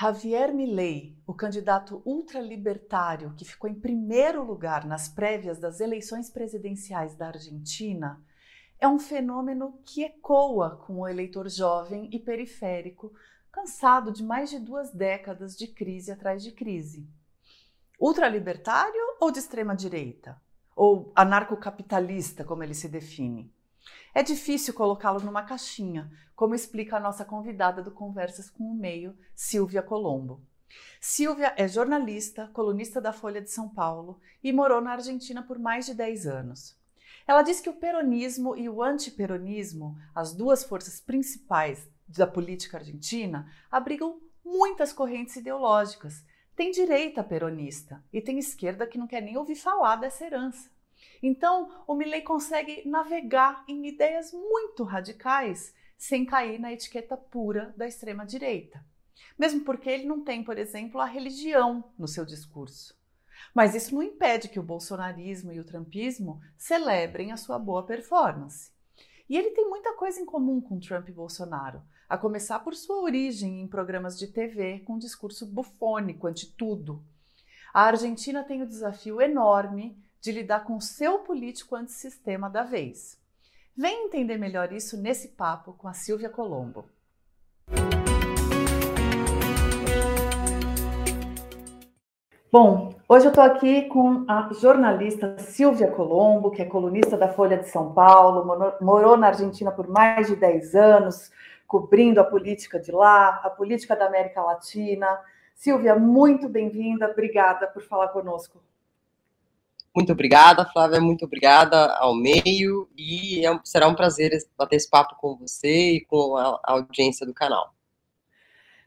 Javier Milei, o candidato ultralibertário que ficou em primeiro lugar nas prévias das eleições presidenciais da Argentina, é um fenômeno que ecoa com o eleitor jovem e periférico, cansado de mais de duas décadas de crise atrás de crise. Ultralibertário ou de extrema direita? Ou anarcocapitalista, como ele se define? É difícil colocá-lo numa caixinha, como explica a nossa convidada do Conversas com o Meio, Silvia Colombo. Silvia é jornalista, colunista da Folha de São Paulo e morou na Argentina por mais de 10 anos. Ela diz que o peronismo e o antiperonismo, as duas forças principais da política argentina, abrigam muitas correntes ideológicas. Tem direita peronista e tem esquerda que não quer nem ouvir falar dessa herança. Então, o Milley consegue navegar em ideias muito radicais sem cair na etiqueta pura da extrema direita. Mesmo porque ele não tem, por exemplo, a religião no seu discurso. Mas isso não impede que o bolsonarismo e o trumpismo celebrem a sua boa performance. E ele tem muita coisa em comum com Trump e Bolsonaro, a começar por sua origem em programas de TV com discurso bufônico ante tudo. A Argentina tem o desafio enorme de lidar com o seu político antissistema da vez. Vem entender melhor isso nesse papo com a Silvia Colombo. Bom, hoje eu estou aqui com a jornalista Silvia Colombo, que é colunista da Folha de São Paulo, morou na Argentina por mais de 10 anos, cobrindo a política de lá, a política da América Latina. Silvia, muito bem-vinda, obrigada por falar conosco. Muito obrigada, Flávia, muito obrigada ao meio e é, será um prazer bater esse papo com você e com a, a audiência do canal.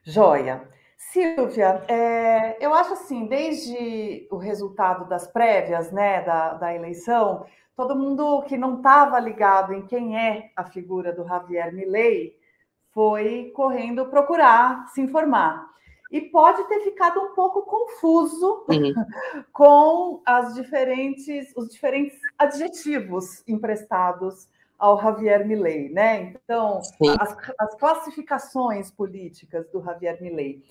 Joia. Silvia, é, eu acho assim, desde o resultado das prévias, né, da, da eleição, todo mundo que não estava ligado em quem é a figura do Javier Milei foi correndo procurar se informar e pode ter ficado um pouco confuso uhum. com as diferentes, os diferentes adjetivos emprestados ao Javier Milei, né? Então, as, as, classificações políticas do Javier Milei.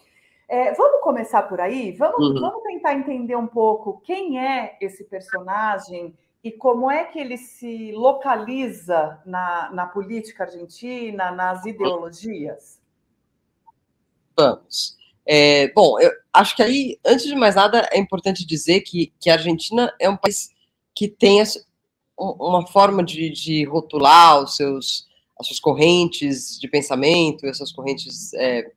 É, vamos começar por aí? Vamos, uhum. vamos tentar entender um pouco quem é esse personagem e como é que ele se localiza na, na política argentina, nas ideologias? Vamos. É, bom, eu acho que aí, antes de mais nada, é importante dizer que, que a Argentina é um país que tem uma forma de, de rotular os seus, as suas correntes de pensamento, as suas correntes é,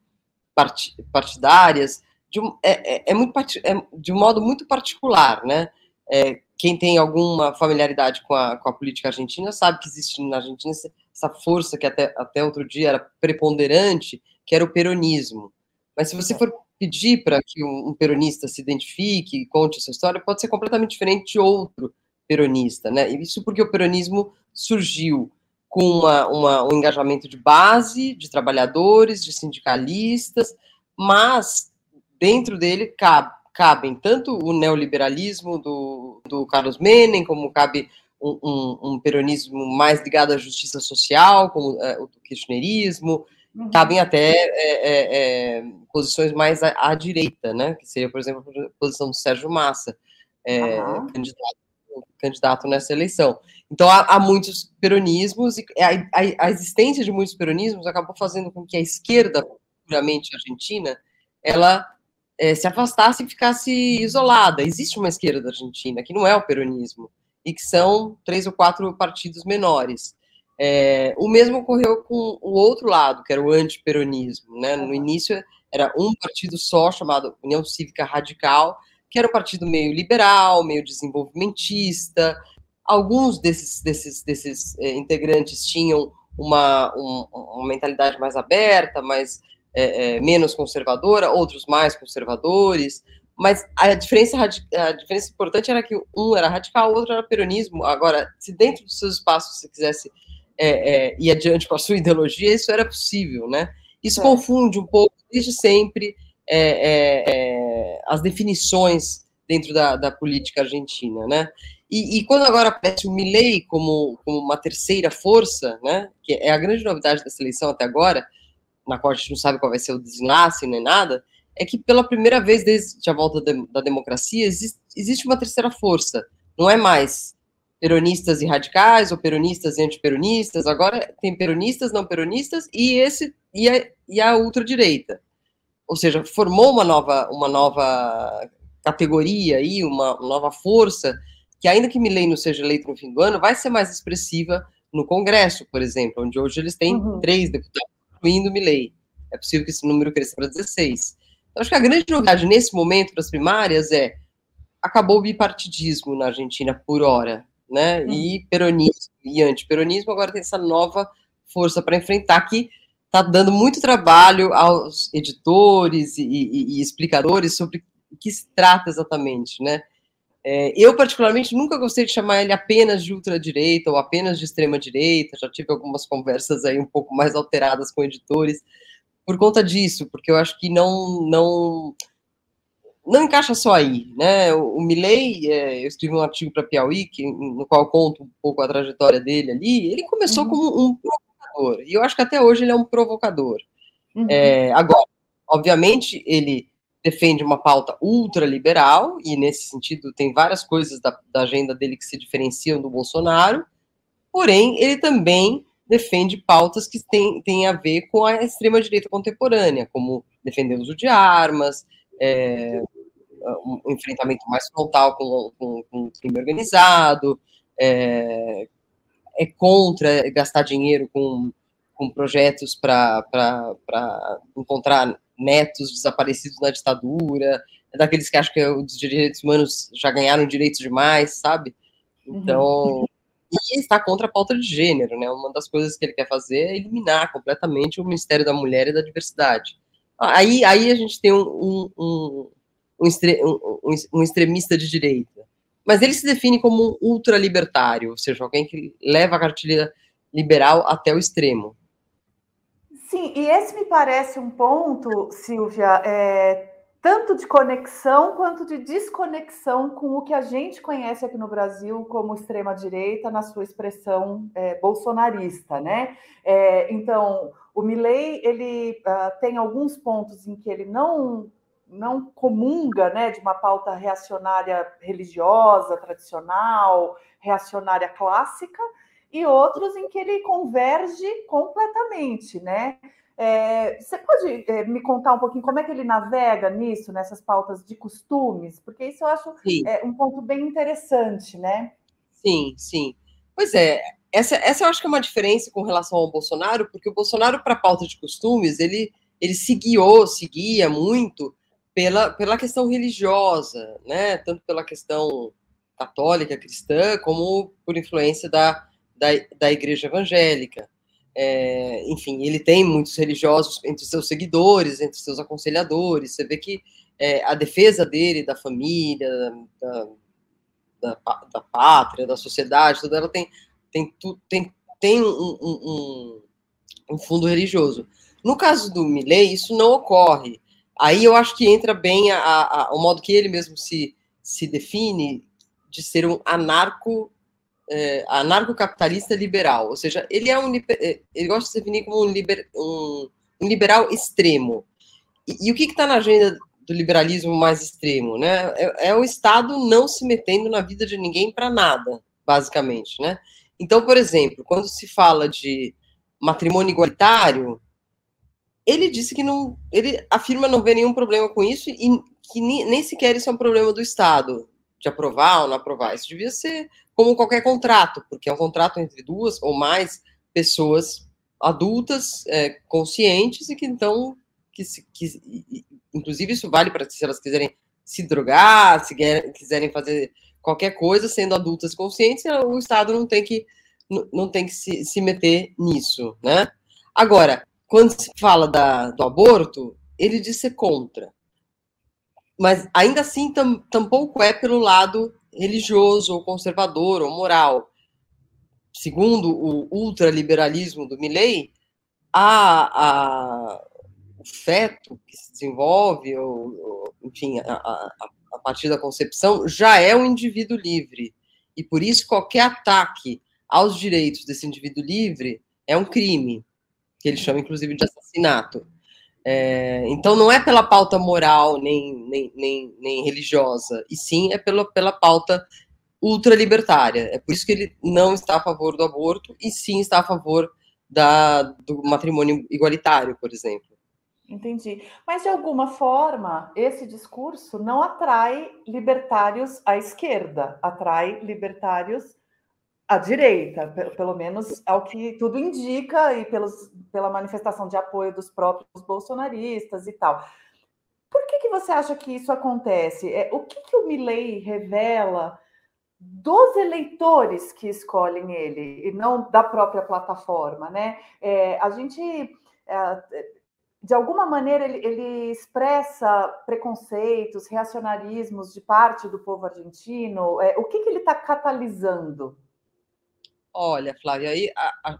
partidárias, de é, é, é muito, é, de um modo muito particular, né? É, quem tem alguma familiaridade com a, com a política argentina sabe que existe na Argentina essa força que até, até outro dia era preponderante, que era o peronismo. Mas se você for pedir para que um, peronista se identifique e conte essa história, pode ser completamente diferente de outro peronista, né? Isso porque o peronismo surgiu com uma, uma, um engajamento de base, de trabalhadores, de sindicalistas, mas dentro dele cabe, cabem tanto o neoliberalismo do, do Carlos Menem, como cabe um, um, um peronismo mais ligado à justiça social, como é, o kirchnerismo, Uhum. Cabem até é, é, é, posições mais à, à, direita, né? Que seria, por exemplo, a posição do Sérgio Massa, uhum. candidato, candidato, nessa eleição. Então, há, há muitos peronismos, e a, a, a, existência de muitos peronismos acabou fazendo com que a esquerda, puramente argentina, ela é, se afastasse e ficasse isolada. Existe uma esquerda argentina, que não é o peronismo, e que são três ou quatro partidos menores. É, o mesmo ocorreu com o outro lado, que era o antiperonismo. Né? No início era um partido só, chamado União Cívica Radical, que era um partido meio liberal, meio desenvolvimentista. Alguns desses, desses, desses é, integrantes tinham uma, um, uma mentalidade mais aberta, mais é, é, menos conservadora, outros mais conservadores. Mas a diferença, a diferença importante era que um era radical, o outro era peronismo. Agora, se dentro dos seus espaços você quisesse é, é, ir adiante com a sua ideologia, isso era possível, né? Isso é. confunde um pouco, desde sempre, é, é, é, as definições dentro da, da política argentina, né? E, e, quando agora aparece o Milley como, como uma terceira força, né? Que é a grande novidade dessa eleição até agora, na qual a gente não sabe qual vai ser o desenlace nem nada, é que pela primeira vez desde a volta da democracia existe, existe uma terceira força. Não é mais peronistas e radicais ou peronistas e antiperonistas. Agora tem peronistas, não peronistas e esse e a, e a ultradireita. Ou seja, formou uma nova uma nova categoria aí, uma nova força que ainda que Milley não seja eleito no fim do ano, vai ser mais expressiva no Congresso, por exemplo, onde hoje eles têm uhum. três deputados, incluindo Milley. É possível que esse número cresça para 16. Então, acho que a grande novidade nesse momento para as primárias é acabou o bipartidismo na Argentina por hora, né? Uhum. E peronismo e antiperonismo agora tem essa nova força para enfrentar que está dando muito trabalho aos editores e, e, e explicadores sobre o que se trata exatamente, né? É, eu, particularmente, nunca gostei de chamar ele apenas de ultradireita ou apenas de extrema-direita, já tive algumas conversas aí um pouco mais alteradas com editores por conta disso, porque eu acho que não não não encaixa só aí, né? O, o Milley, é, eu escrevi um artigo para Piauí, que, no qual conto um pouco a trajetória dele ali, ele começou uhum. como um provocador, e eu acho que até hoje ele é um provocador. Uhum. É, agora, obviamente, ele defende uma pauta ultraliberal, e nesse sentido tem várias coisas da, da agenda dele que se diferenciam do Bolsonaro, porém, ele também defende pautas que têm, têm a ver com a extrema-direita contemporânea, como defender o uso de armas, é, um enfrentamento mais frontal com, com, com o crime organizado, é, é, contra gastar dinheiro com, com projetos para encontrar netos desaparecidos na ditadura, é daqueles que acham que os direitos humanos já ganharam direitos demais, sabe? Uhum. Então, uhum. e está contra a pauta de gênero, né? Uma das coisas que ele quer fazer é eliminar completamente o Ministério da Mulher e da Diversidade. Aí, aí a gente tem um, um, um, um, um extremista de direita. Mas ele se define como um ultralibertário, ou seja, alguém que leva a cartilha liberal até o extremo. Sim, e esse me parece um ponto, Silvia, é, tanto de conexão quanto de desconexão com o que a gente conhece aqui no Brasil como extrema-direita na sua expressão é, bolsonarista, né? É, então, o Milley, ele uh, tem alguns pontos em que ele não não comunga né, de uma pauta reacionária religiosa, tradicional, reacionária clássica, e outros em que ele converge completamente, né? É, você pode é, me contar um pouquinho como é que ele navega nisso, nessas pautas de costumes? Porque isso eu acho é, um ponto bem interessante, né? Sim, sim. Pois é, essa, essa eu acho que é uma diferença com relação ao Bolsonaro, porque o Bolsonaro, para a pauta de costumes, ele, ele se guiou, seguia muito pela, pela questão religiosa, né? Tanto pela questão católica, cristã, como por influência da, da, da igreja evangélica. É, enfim, ele tem muitos religiosos entre seus seguidores, entre seus aconselhadores. Você vê que é, a defesa dele, da família, da, da, da, pátria, da sociedade, tudo ela tem, tem, tem, tem um, um, um fundo religioso. No caso do Milley, isso não ocorre. Aí eu acho que entra bem a, a, o modo que ele mesmo se, se define de ser um anarco é, anarcocapitalista liberal, ou seja, ele é um é, ele gosta de se definir como um, liber, um, um liberal extremo. E, e o que está na agenda do liberalismo mais extremo, né? É, é, o Estado não se metendo na vida de ninguém para nada, basicamente, né? Então, por exemplo, quando se fala de matrimônio igualitário, ele disse que não, ele afirma não ver nenhum problema com isso e que nem sequer isso é um problema do Estado de aprovar ou não aprovar. Isso devia ser como qualquer contrato, porque é um contrato entre duas ou mais pessoas adultas, é, conscientes e que então, que, que, inclusive isso vale para se elas quiserem se drogar, se quiserem fazer qualquer coisa, sendo adultas conscientes, o Estado não tem que não tem que se, se meter nisso, né? Agora, quando se fala da, do aborto, ele diz ser contra. Mas ainda assim, tam, tampouco é pelo lado religioso, ou conservador, ou moral. Segundo o ultraliberalismo do Milley, a, a, o feto que se desenvolve, ou, ou enfim, a, a, a partir da concepção, já é um indivíduo livre. E por isso, qualquer ataque aos direitos desse indivíduo livre é um crime, que ele chama inclusive de assassinato. É, então não é pela pauta moral nem, nem, nem, nem religiosa, e sim é pela, pela pauta ultralibertária. É por isso que ele não está a favor do aborto e sim está a favor da, do matrimônio igualitário, por exemplo. Entendi. Mas, de alguma forma, esse discurso não atrai libertários à esquerda, atrai libertários à direita, pelo menos ao que tudo indica e pelos, pela manifestação de apoio dos próprios bolsonaristas e tal. Por que, que você acha que isso acontece? É, o que, que o Milley revela dos eleitores que escolhem ele, e não da própria plataforma, né? É, a gente... É, de alguma maneira, ele, ele, expressa preconceitos, reacionarismos de parte do povo argentino? É, o que, que ele está catalisando? Olha, Flávia, aí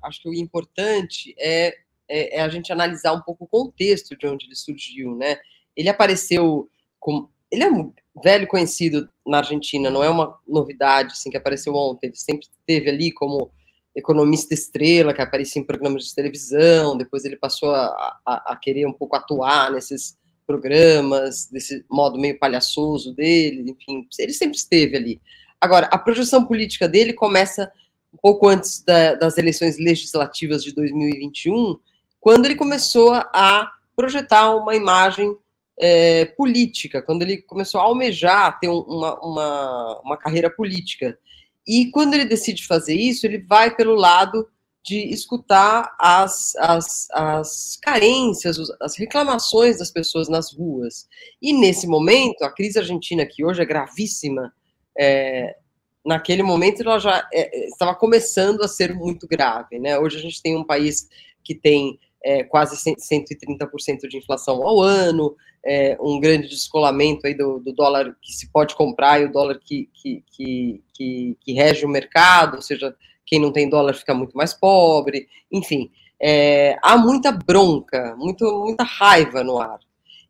acho que o importante é, é, é, a gente analisar um pouco o contexto de onde ele surgiu, né? Ele apareceu com. Ele é um velho conhecido na Argentina, não é uma novidade assim, que apareceu ontem, ele sempre esteve ali como economista estrela que aparecia em programas de televisão, depois ele passou a, a, a, querer um pouco atuar nesses programas, desse modo meio palhaçoso dele, enfim, ele sempre esteve ali. Agora, a projeção política dele começa um pouco antes da, das eleições legislativas de 2021, quando ele começou a projetar uma imagem é, política, quando ele começou a almejar ter uma, uma, uma carreira política. E quando ele decide fazer isso, ele vai pelo lado de escutar as, as, as carências, as reclamações das pessoas nas ruas. E nesse momento, a crise argentina, que hoje é gravíssima, é, naquele momento ela já é, é estava começando a ser muito grave. Né? Hoje a gente tem um país que tem é, quase 130% de inflação ao ano, é, um grande descolamento aí do, do, dólar que se pode comprar e o dólar que, que, que, que, que rege o mercado, ou seja, quem não tem dólar fica muito mais pobre, enfim, é, há muita bronca, muito, muita raiva no ar.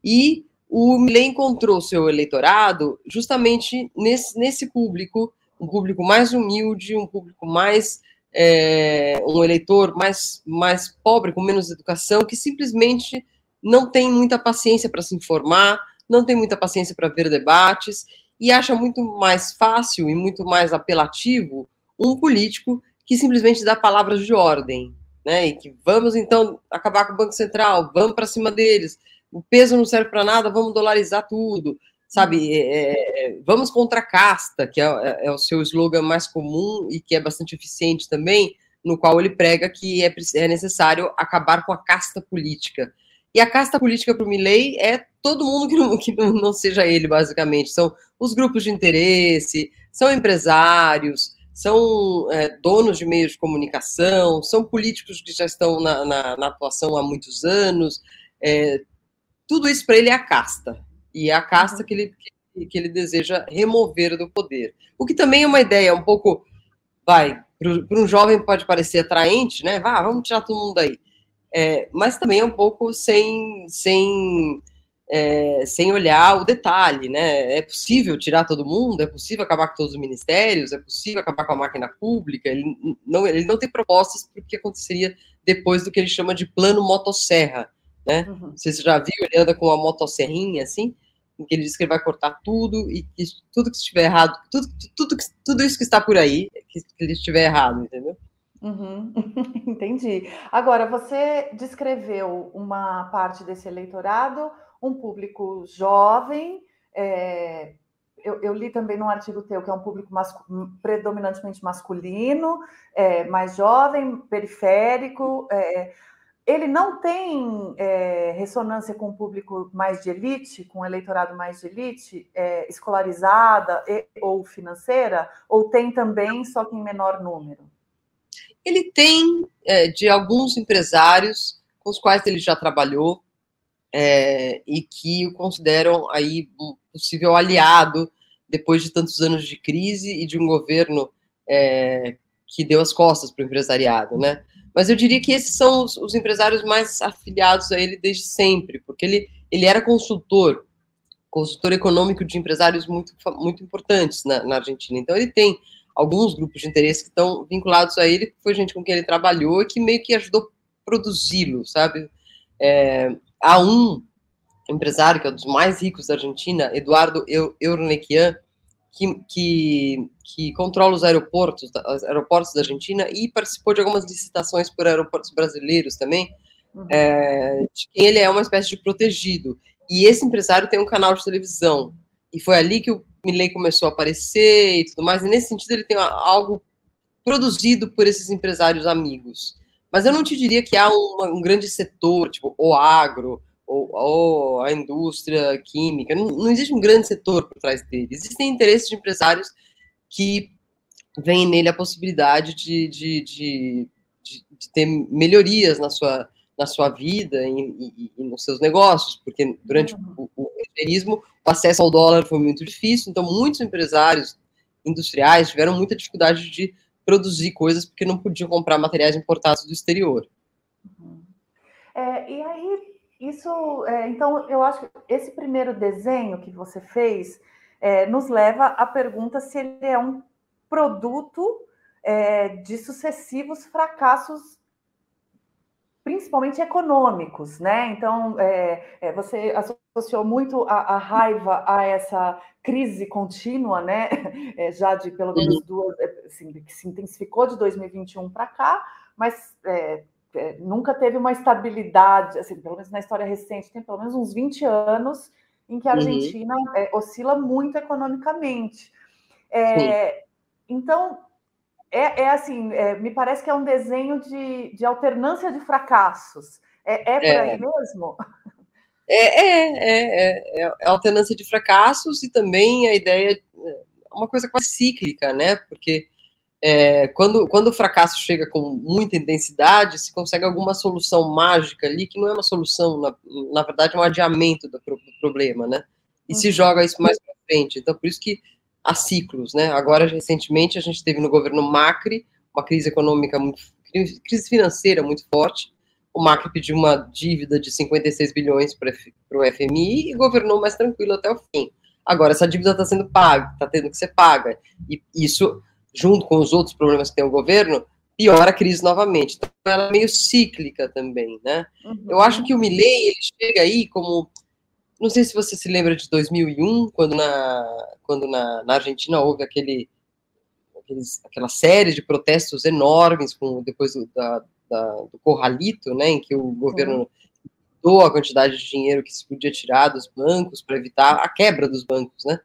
E o Milley encontrou seu eleitorado justamente nesse, nesse público, um público mais humilde, um público mais é, um eleitor mais, mais pobre, com menos educação, que simplesmente não tem muita paciência para se informar, não tem muita paciência para ver debates e acha muito mais fácil e muito mais apelativo um político que simplesmente dá palavras de ordem, né? E que vamos então acabar com o Banco Central, vamos para cima deles, o peso não serve para nada, vamos dolarizar tudo, sabe? É, é, vamos contra a casta, que é, é, é, o seu slogan mais comum e que é bastante eficiente também, no qual ele prega que é, é necessário acabar com a casta política. E a casta política para o Milley é todo mundo que, não, que não, não, seja ele, basicamente. São os grupos de interesse, são empresários, são é, donos de meios de comunicação, são políticos que já estão na, na, na atuação há muitos anos. É, tudo isso para ele é a casta. E é a casta que ele, que, que ele deseja remover do poder. O que também é uma ideia um pouco, vai, para um jovem pode parecer atraente, né? Vá, vamos tirar todo mundo aí é, mas também é um pouco sem, sem, é, sem olhar o detalhe, né? É possível tirar todo mundo, é possível acabar com todos os ministérios, é possível acabar com a máquina pública. Ele não, ele não tem propostas para o que aconteceria depois do que ele chama de plano motosserra, né? Uhum. Você já viu, ele anda com uma motosserrinha assim, em que ele diz que ele vai cortar tudo e que tudo que estiver errado, tudo, tudo, tudo isso que está por aí, que ele estiver errado, entendeu? Uhum. Entendi. Agora, você descreveu uma parte desse eleitorado, um público jovem. É, eu, eu, li também num artigo teu que é um público mascu predominantemente masculino, é, mais jovem, periférico. É, ele não tem é, ressonância com o público mais de elite, com o eleitorado mais de elite, é, escolarizada e, ou financeira, ou tem também, só que em menor número? ele tem é, de alguns empresários com os quais ele já trabalhou é, e que o consideram aí um possível aliado depois de tantos anos de crise e de um governo é, que deu as costas para o empresariado, né? Mas eu diria que esses são os, os, empresários mais afiliados a ele desde sempre, porque ele, ele era consultor, consultor econômico de empresários muito, muito importantes na, na Argentina. Então ele tem alguns grupos de interesse que estão vinculados a ele, que foi gente com quem ele trabalhou e que meio que ajudou a produzi-lo, sabe? É, há um empresário que é um dos mais ricos da Argentina, Eduardo Eurnequian, que, que, que, controla os aeroportos, os aeroportos da Argentina e participou de algumas licitações por aeroportos brasileiros também, uhum. é, ele é uma espécie de protegido. E esse empresário tem um canal de televisão. E foi ali que o Milley começou a aparecer e tudo mais. E nesse sentido, ele tem algo produzido por esses empresários amigos. Mas eu não te diria que há um, um grande setor, tipo o agro, ou, ou a indústria química. Não, não, existe um grande setor por trás dele. Existem interesses de empresários que veem nele a possibilidade de, de, de, de, de ter melhorias na sua, na sua vida e, nos seus negócios, porque durante uhum. o, o o acesso ao dólar foi muito difícil, então muitos empresários industriais tiveram muita dificuldade de produzir coisas porque não podiam comprar materiais importados do exterior. Uhum. É, e aí, isso, é, então, eu acho que esse primeiro desenho que você fez é, nos leva à pergunta se ele é um produto é, de sucessivos fracassos principalmente econômicos, né? Então, é, é, você associou muito a, a, raiva a essa crise contínua, né? É, já de pelo menos duas, assim, que se intensificou de 2021 para cá, mas nunca teve uma estabilidade, assim, pelo menos na história recente, tem pelo menos uns 20 anos em que a uhum. Argentina uhum. oscila muito economicamente. então, é, é assim, é, me parece que é um desenho de, de alternância de fracassos. É, é por é. aí mesmo? É, é, é, é, alternância de fracassos e também a ideia, uma coisa quase cíclica, né? Porque é, quando, quando o fracasso chega com muita intensidade, se consegue alguma solução mágica ali, que não é uma solução, na, na verdade é um adiamento do, do problema, né? E uhum. se joga isso mais para frente. Então, por isso que a ciclos, né? Agora, recentemente, a gente teve no governo Macri uma crise econômica muito, crise financeira muito forte. O Macri pediu uma dívida de 56 bilhões para o FMI e governou mais tranquilo até o fim. Agora, essa dívida está sendo paga, está tendo que ser paga. E isso, junto com os outros problemas que tem o governo, piora a crise novamente. Então, ela é meio cíclica também, né? Uhum. Eu acho que o Milley, ele chega aí como não sei se você se lembra de 2001, quando na, quando na, na Argentina houve aquele, aqueles, aquela série de protestos enormes com, depois do, da, da, do Corralito, né, em que o governo uhum. a quantidade de dinheiro que se podia tirar dos bancos para evitar a quebra dos bancos, né?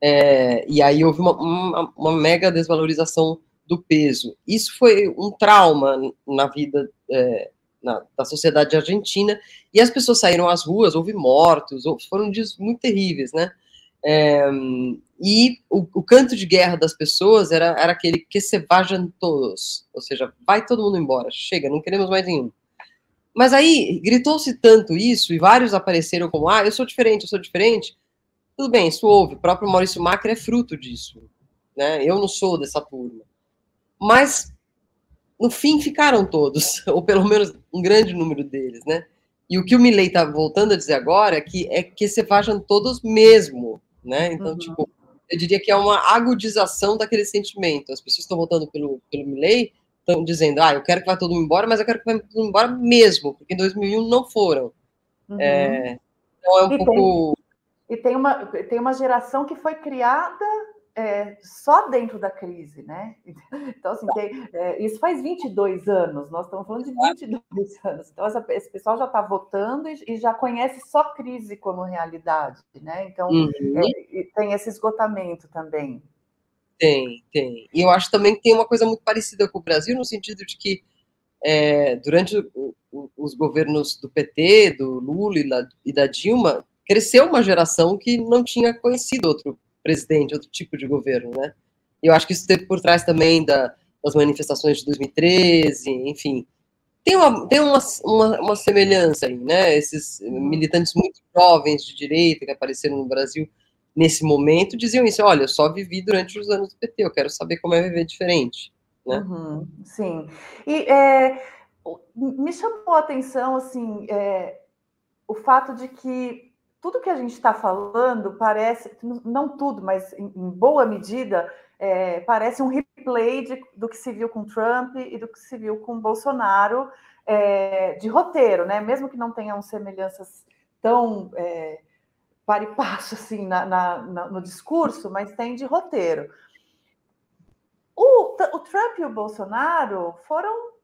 É, e aí houve uma, uma, uma, mega desvalorização do peso. Isso foi um trauma na vida é, na, da sociedade argentina, e as pessoas saíram às ruas, houve mortos, foram dias muito terríveis, né? É, e o, o, canto de guerra das pessoas era, era aquele que se vajam todos, ou seja, vai todo mundo embora, chega, não queremos mais nenhum. Mas aí gritou-se tanto isso, e vários apareceram como, ah, eu sou diferente, eu sou diferente. Tudo bem, isso houve, o próprio Maurício Macri é fruto disso, né? Eu não sou dessa turma. Mas no fim ficaram todos, ou pelo menos um grande número deles, né? E o que o Milley está voltando a dizer agora é que, é que se vajam todos mesmo, né? Então, uhum. tipo, eu diria que é uma agudização daquele sentimento. As pessoas estão voltando pelo, pelo Milley, estão dizendo, ah, eu quero que vá todo mundo embora, mas eu quero que vá todo mundo embora mesmo, porque em 2001 não foram. Uhum. É, então é um e pouco... E tem uma, tem uma geração que foi criada é, só dentro da crise, né? Então, assim, tem, é, isso faz 22 anos, nós estamos falando de 22 anos. Então, essa, esse pessoal já está votando e, e, já conhece só crise como realidade, né? Então, uhum. é, tem esse esgotamento também. Tem, tem. E eu acho também que tem uma coisa muito parecida com o Brasil, no sentido de que é, durante o, o, os governos do PT, do Lula e da, e da Dilma, cresceu uma geração que não tinha conhecido outro presidente, outro tipo de governo, né? E eu acho que isso teve por trás também da, das manifestações de 2013, enfim. Tem uma, tem uma, uma, uma semelhança aí, né? Esses militantes muito jovens de direita que apareceram no Brasil nesse momento diziam isso: olha, eu só vivi durante os anos do PT, eu quero saber como é viver diferente. Né? Uhum, sim. E é, me chamou a atenção assim, é, o fato de que tudo que a gente está falando parece, não tudo, mas em, em boa medida, é, parece um replay de, do que se viu com Trump e do que se viu com Bolsonaro, é, de roteiro, né? Mesmo que não tenham semelhanças tão é, para e passo assim na, na, na, no discurso, mas tem de roteiro. O, o Trump e o Bolsonaro foram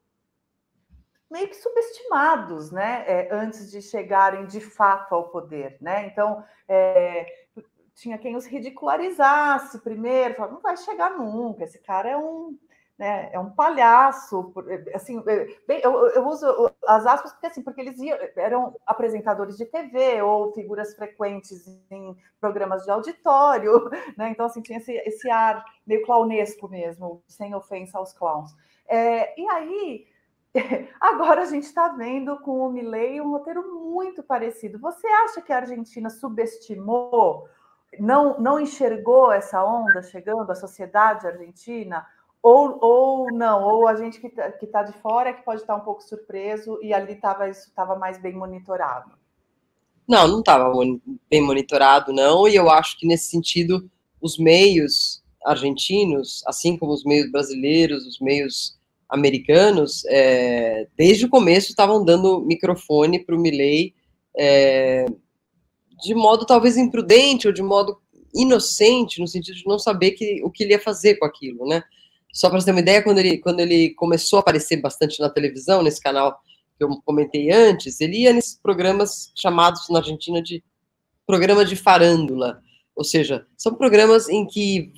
meio que subestimados, né? É, antes de chegarem de fato ao poder, né? Então, é, tinha quem os ridicularizasse primeiro, falava, não vai chegar nunca, esse cara é um né? É um palhaço, assim, é, bem, eu, eu, uso as aspas porque assim, porque eles iam, eram apresentadores de TV ou figuras frequentes em programas de auditório, né? Então assim tinha esse, esse ar meio clownesco mesmo, sem ofensa aos clowns. É, e aí Agora a gente está vendo com o Milley um roteiro muito parecido. Você acha que a Argentina subestimou, não, não enxergou essa onda chegando à sociedade argentina? Ou, ou não, ou a gente que está tá de fora é que pode estar um pouco surpreso e ali tava, isso estava mais bem monitorado. Não, não estava bem monitorado, não, e eu acho que nesse sentido os meios argentinos, assim como os meios brasileiros, os meios americanos, é, desde o começo estavam dando microfone para o Milley é, de modo talvez imprudente ou de modo inocente, no sentido de não saber que, o que ele ia fazer com aquilo, né? Só para você ter uma ideia, quando ele, quando ele começou a aparecer bastante na televisão, nesse canal que eu comentei antes, ele ia nesses programas chamados na Argentina de programa de farândula. Ou seja, são programas em que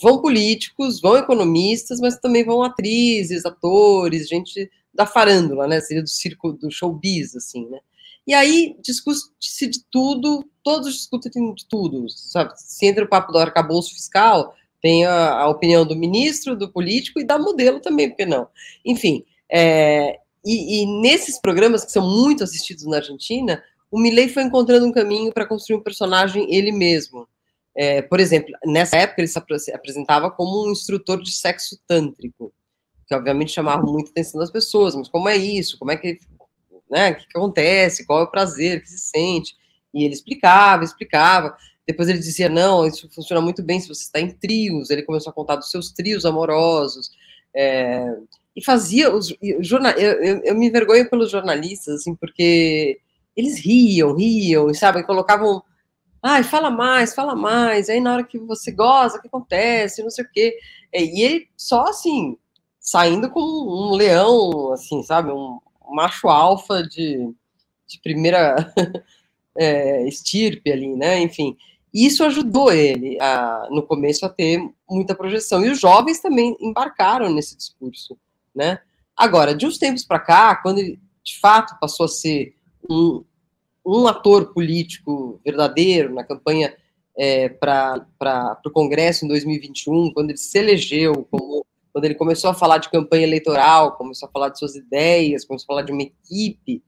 vão políticos, vão economistas, mas também vão atrizes, atores, gente da farândula, né? Seria do circo, do showbiz, assim, né? E aí discute-se de tudo, todos discutem de tudo, sabe? Se entra o papo do arcabouço fiscal, tem a, a, opinião do ministro, do político e da modelo também, porque não? Enfim, é, e, e, nesses programas que são muito assistidos na Argentina, o Milley foi encontrando um caminho para construir um personagem ele mesmo. É, por exemplo, nessa época ele se apresentava como um instrutor de sexo tântrico, que obviamente chamava muito a atenção das pessoas, mas como é isso? Como é que, né, que, que acontece? Qual é o prazer que se sente? E ele explicava, explicava. Depois ele dizia: não, isso funciona muito bem se você está em trios. Ele começou a contar dos seus trios amorosos. É, e fazia os jornal, eu, eu, eu, me envergonho pelos jornalistas, assim, porque eles riam, riam, sabe, colocavam, ai, fala mais, fala mais, aí na hora que você goza, o que acontece, não sei o quê, é, e ele só, assim, saindo como um leão, assim, sabe, um, macho alfa de, de primeira é, estirpe ali, né, enfim, isso ajudou ele, a, no começo, a ter muita projeção. E os jovens também embarcaram nesse discurso, né? Agora, de uns tempos para cá, quando ele, de fato, passou a ser um, um ator político verdadeiro na campanha é, para o Congresso em 2021, quando ele se elegeu, como, quando ele começou a falar de campanha eleitoral, começou a falar de suas ideias, começou a falar de uma equipe,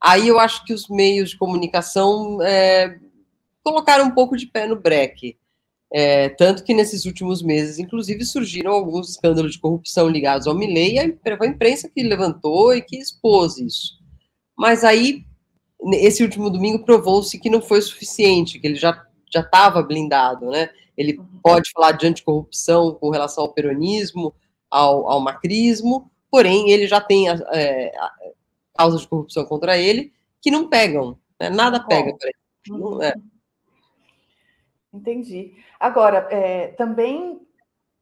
aí eu acho que os meios de comunicação é, colocaram um pouco de pé no breque. É, tanto que nesses últimos meses, inclusive, surgiram alguns escândalos de corrupção ligados ao Milley, e a imprensa que levantou e que expôs isso. Mas aí, esse último domingo, provou-se que não foi suficiente, que ele já já estava blindado, né? Ele pode falar de anticorrupção com relação ao peronismo, ao, ao macrismo, porém ele já tem é, causas de corrupção contra ele que não pegam, né? nada pega para ele. Não, é. Entendi. Agora, é, também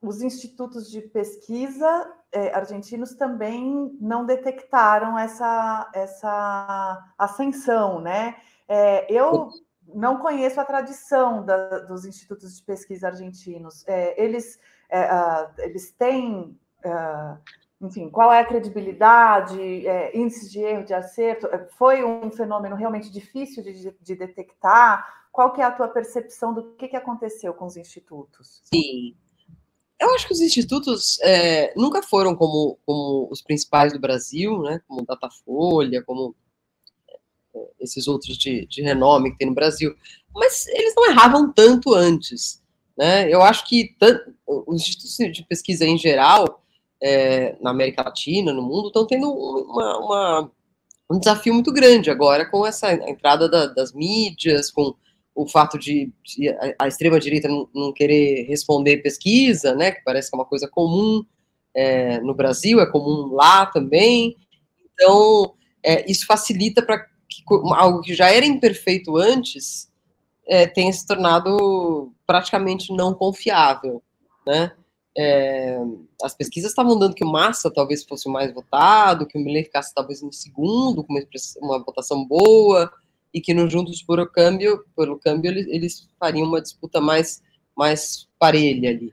os institutos de pesquisa é, argentinos também não detectaram essa, essa ascensão, né? É, eu não conheço a tradição da, dos institutos de pesquisa argentinos. É, eles, uh, eles têm, uh, enfim, qual é a credibilidade, é, índices de erro, de acerto? Foi um fenômeno realmente difícil de, de detectar? Qual que é a tua percepção do que, que aconteceu com os institutos? Sim. Eu acho que os institutos é, nunca foram como, como os principais do Brasil, né? Como Datafolha, como é, esses outros de, de renome que tem no Brasil. Mas eles não erravam tanto antes. Né? Eu acho que os institutos de pesquisa em geral, é, na América Latina, no mundo, estão tendo uma, uma, um desafio muito grande agora com essa entrada da, das mídias, com o fato de, de a, extrema-direita não, não, querer responder pesquisa, né, que parece que é uma coisa comum é, no Brasil, é comum lá também. Então, é, isso facilita para que algo que já era imperfeito antes é, tenha se tornado praticamente não confiável, né? É, as pesquisas estavam dando que o Massa talvez fosse o mais votado, que o Miller ficasse talvez em segundo, com uma, uma votação boa, e que no Juntos por o Câmbio, pelo câmbio, eles, eles fariam uma disputa mais, mais parelha ali.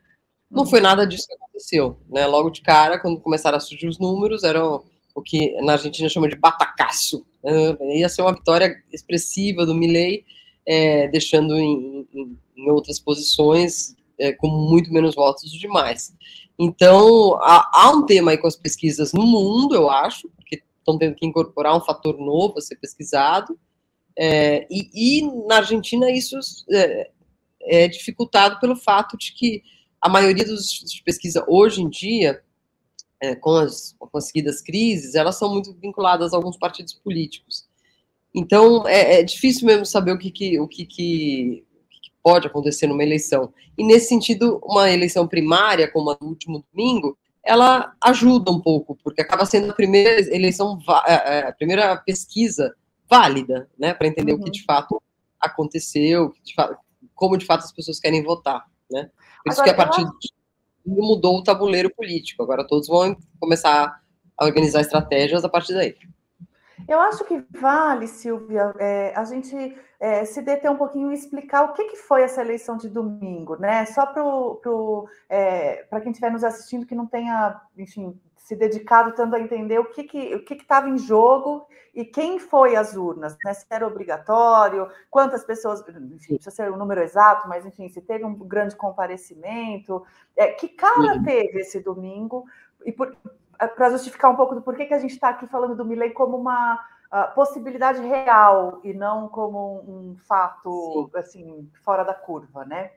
Não foi nada disso que aconteceu, né? Logo de cara, quando começaram a surgir os números, eram o que na Argentina chama de batacaço. Né? Ia ser uma vitória expressiva do Milley, é, deixando em, em, em, outras posições é, com muito menos votos os demais. Então, há, há, um tema aí com as pesquisas no mundo, eu acho, porque estão tendo que incorporar um fator novo a ser pesquisado, é, e, e, na Argentina isso é, é dificultado pelo fato de que a maioria dos institutos de pesquisa hoje em dia é, com as conseguidas crises, elas são muito vinculadas a alguns partidos políticos. Então, é, é difícil mesmo saber o que, que o que, que, pode acontecer numa eleição. E, nesse sentido, uma eleição primária, como a do último domingo, ela ajuda um pouco, porque acaba sendo a primeira eleição, é, é, a primeira pesquisa válida, né, para entender uhum. o que de fato aconteceu, de fato, como de fato as pessoas querem votar, né. Por isso Agora, que a partir de mudou o tabuleiro político. Agora todos vão começar a organizar estratégias a partir daí. Eu acho que vale, Silvia, é, a gente é, se deter um pouquinho e explicar o que, que foi essa eleição de domingo, né? Só para é, quem estiver nos assistindo que não tenha, enfim, se dedicado tanto a entender o que que o que estava em jogo e quem foi às urnas, né? Se era obrigatório, quantas pessoas, enfim, precisa ser o número exato, mas enfim, se teve um grande comparecimento, é, que cara uhum. teve esse domingo e para justificar um pouco do porquê que a gente está aqui falando do Milley como uma uh, possibilidade real e não como um fato Sim. assim fora da curva, né?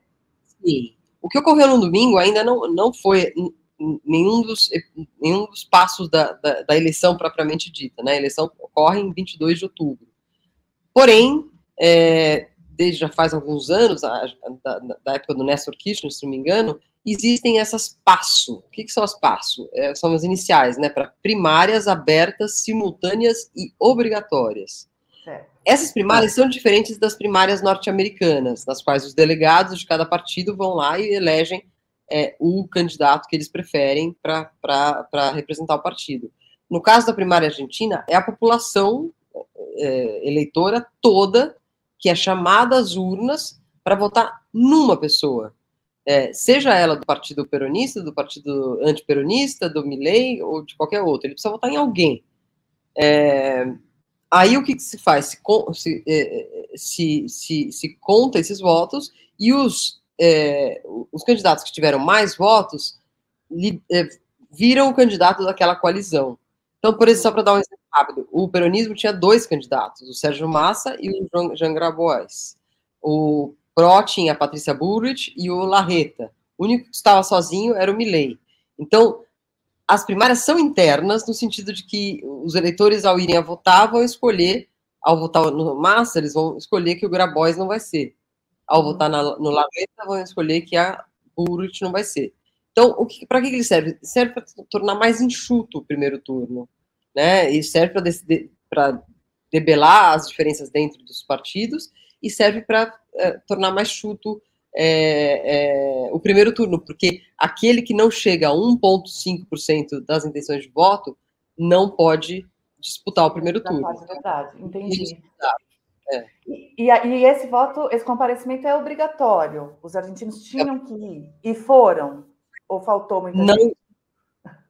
Sim. O que ocorreu no domingo ainda não, não foi nenhum dos, nenhum dos passos da, da, da, eleição propriamente dita. Né? A eleição ocorre em 22 de outubro. Porém, é, desde já faz alguns anos, a, da, da, época do Néstor Kirchner, se não me engano, existem essas PASSO. O que, que são as PASSO? É, são as iniciais, né, para primárias abertas, simultâneas e obrigatórias. Essas primárias são diferentes das primárias norte-americanas, nas quais os delegados de cada partido vão lá e elegem é, o candidato que eles preferem para representar o partido. No caso da primária argentina, é a população é, eleitora toda que é chamada às urnas para votar numa pessoa. É, seja ela do partido peronista, do partido antiperonista, do Milley ou de qualquer outro. Ele precisa votar em alguém. É, aí o que, que, se faz? Se, se, é, se, se, se conta esses votos e os é, os candidatos que tiveram mais votos li, é, viram o candidato daquela coalizão. Então, por exemplo, só para dar um exemplo rápido, o peronismo tinha dois candidatos, o Sérgio Massa e o Jean Grabois. O PRO tinha a Patrícia Burrich e o Larreta. O único que estava sozinho era o Milley. Então, as primárias são internas, no sentido de que os eleitores, ao irem a votar, vão escolher, ao votar no Massa, eles vão escolher que o Grabois não vai ser ao votar na, no Laveta, vão escolher que a Burrit não vai ser. Então, para que, ele serve? Serve para tornar mais enxuto o primeiro turno, né? E serve para debelar as diferenças dentro dos partidos e serve para é, tornar mais chuto é, é, o primeiro turno, porque aquele que não chega a 1,5% das intenções de voto não pode disputar o primeiro turno. É verdade, entendi. É. E, e, esse voto, esse comparecimento é obrigatório. Os argentinos tinham que ir e foram. Ou faltou muita Não, gente?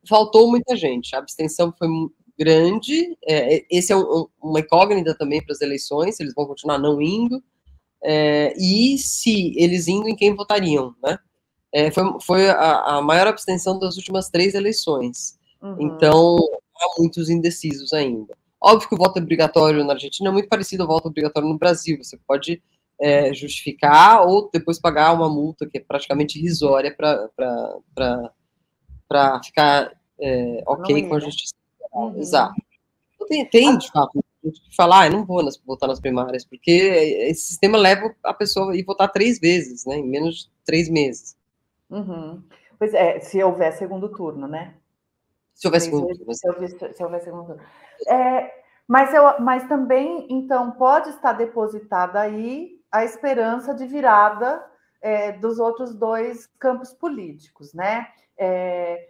Faltou muita gente. A abstenção foi grande. É, esse é um, uma incógnita também para as eleições. Eles vão continuar não indo. É, e se eles indo, em quem votariam, né? É, foi foi a, a, maior abstenção das últimas três eleições. Uhum. Então, há muitos indecisos ainda. Óbvio que o voto obrigatório na Argentina é muito parecido ao voto obrigatório no Brasil. Você pode é, justificar ou depois pagar uma multa que é praticamente irrisória para ficar é, ok com a justiça. Uhum. Exato. Então, tem, tem, de fato, gente que fala, ah, não vou nas, votar nas primárias, porque esse sistema leva a pessoa a ir votar três vezes, né, em menos de três meses. Uhum. Pois é, se houver segundo turno, né? Se turno. Mas... Se, houver, se turno. É, mas, eu, mas também, então, pode estar depositada aí a esperança de virada é, dos outros dois campos políticos, né? É,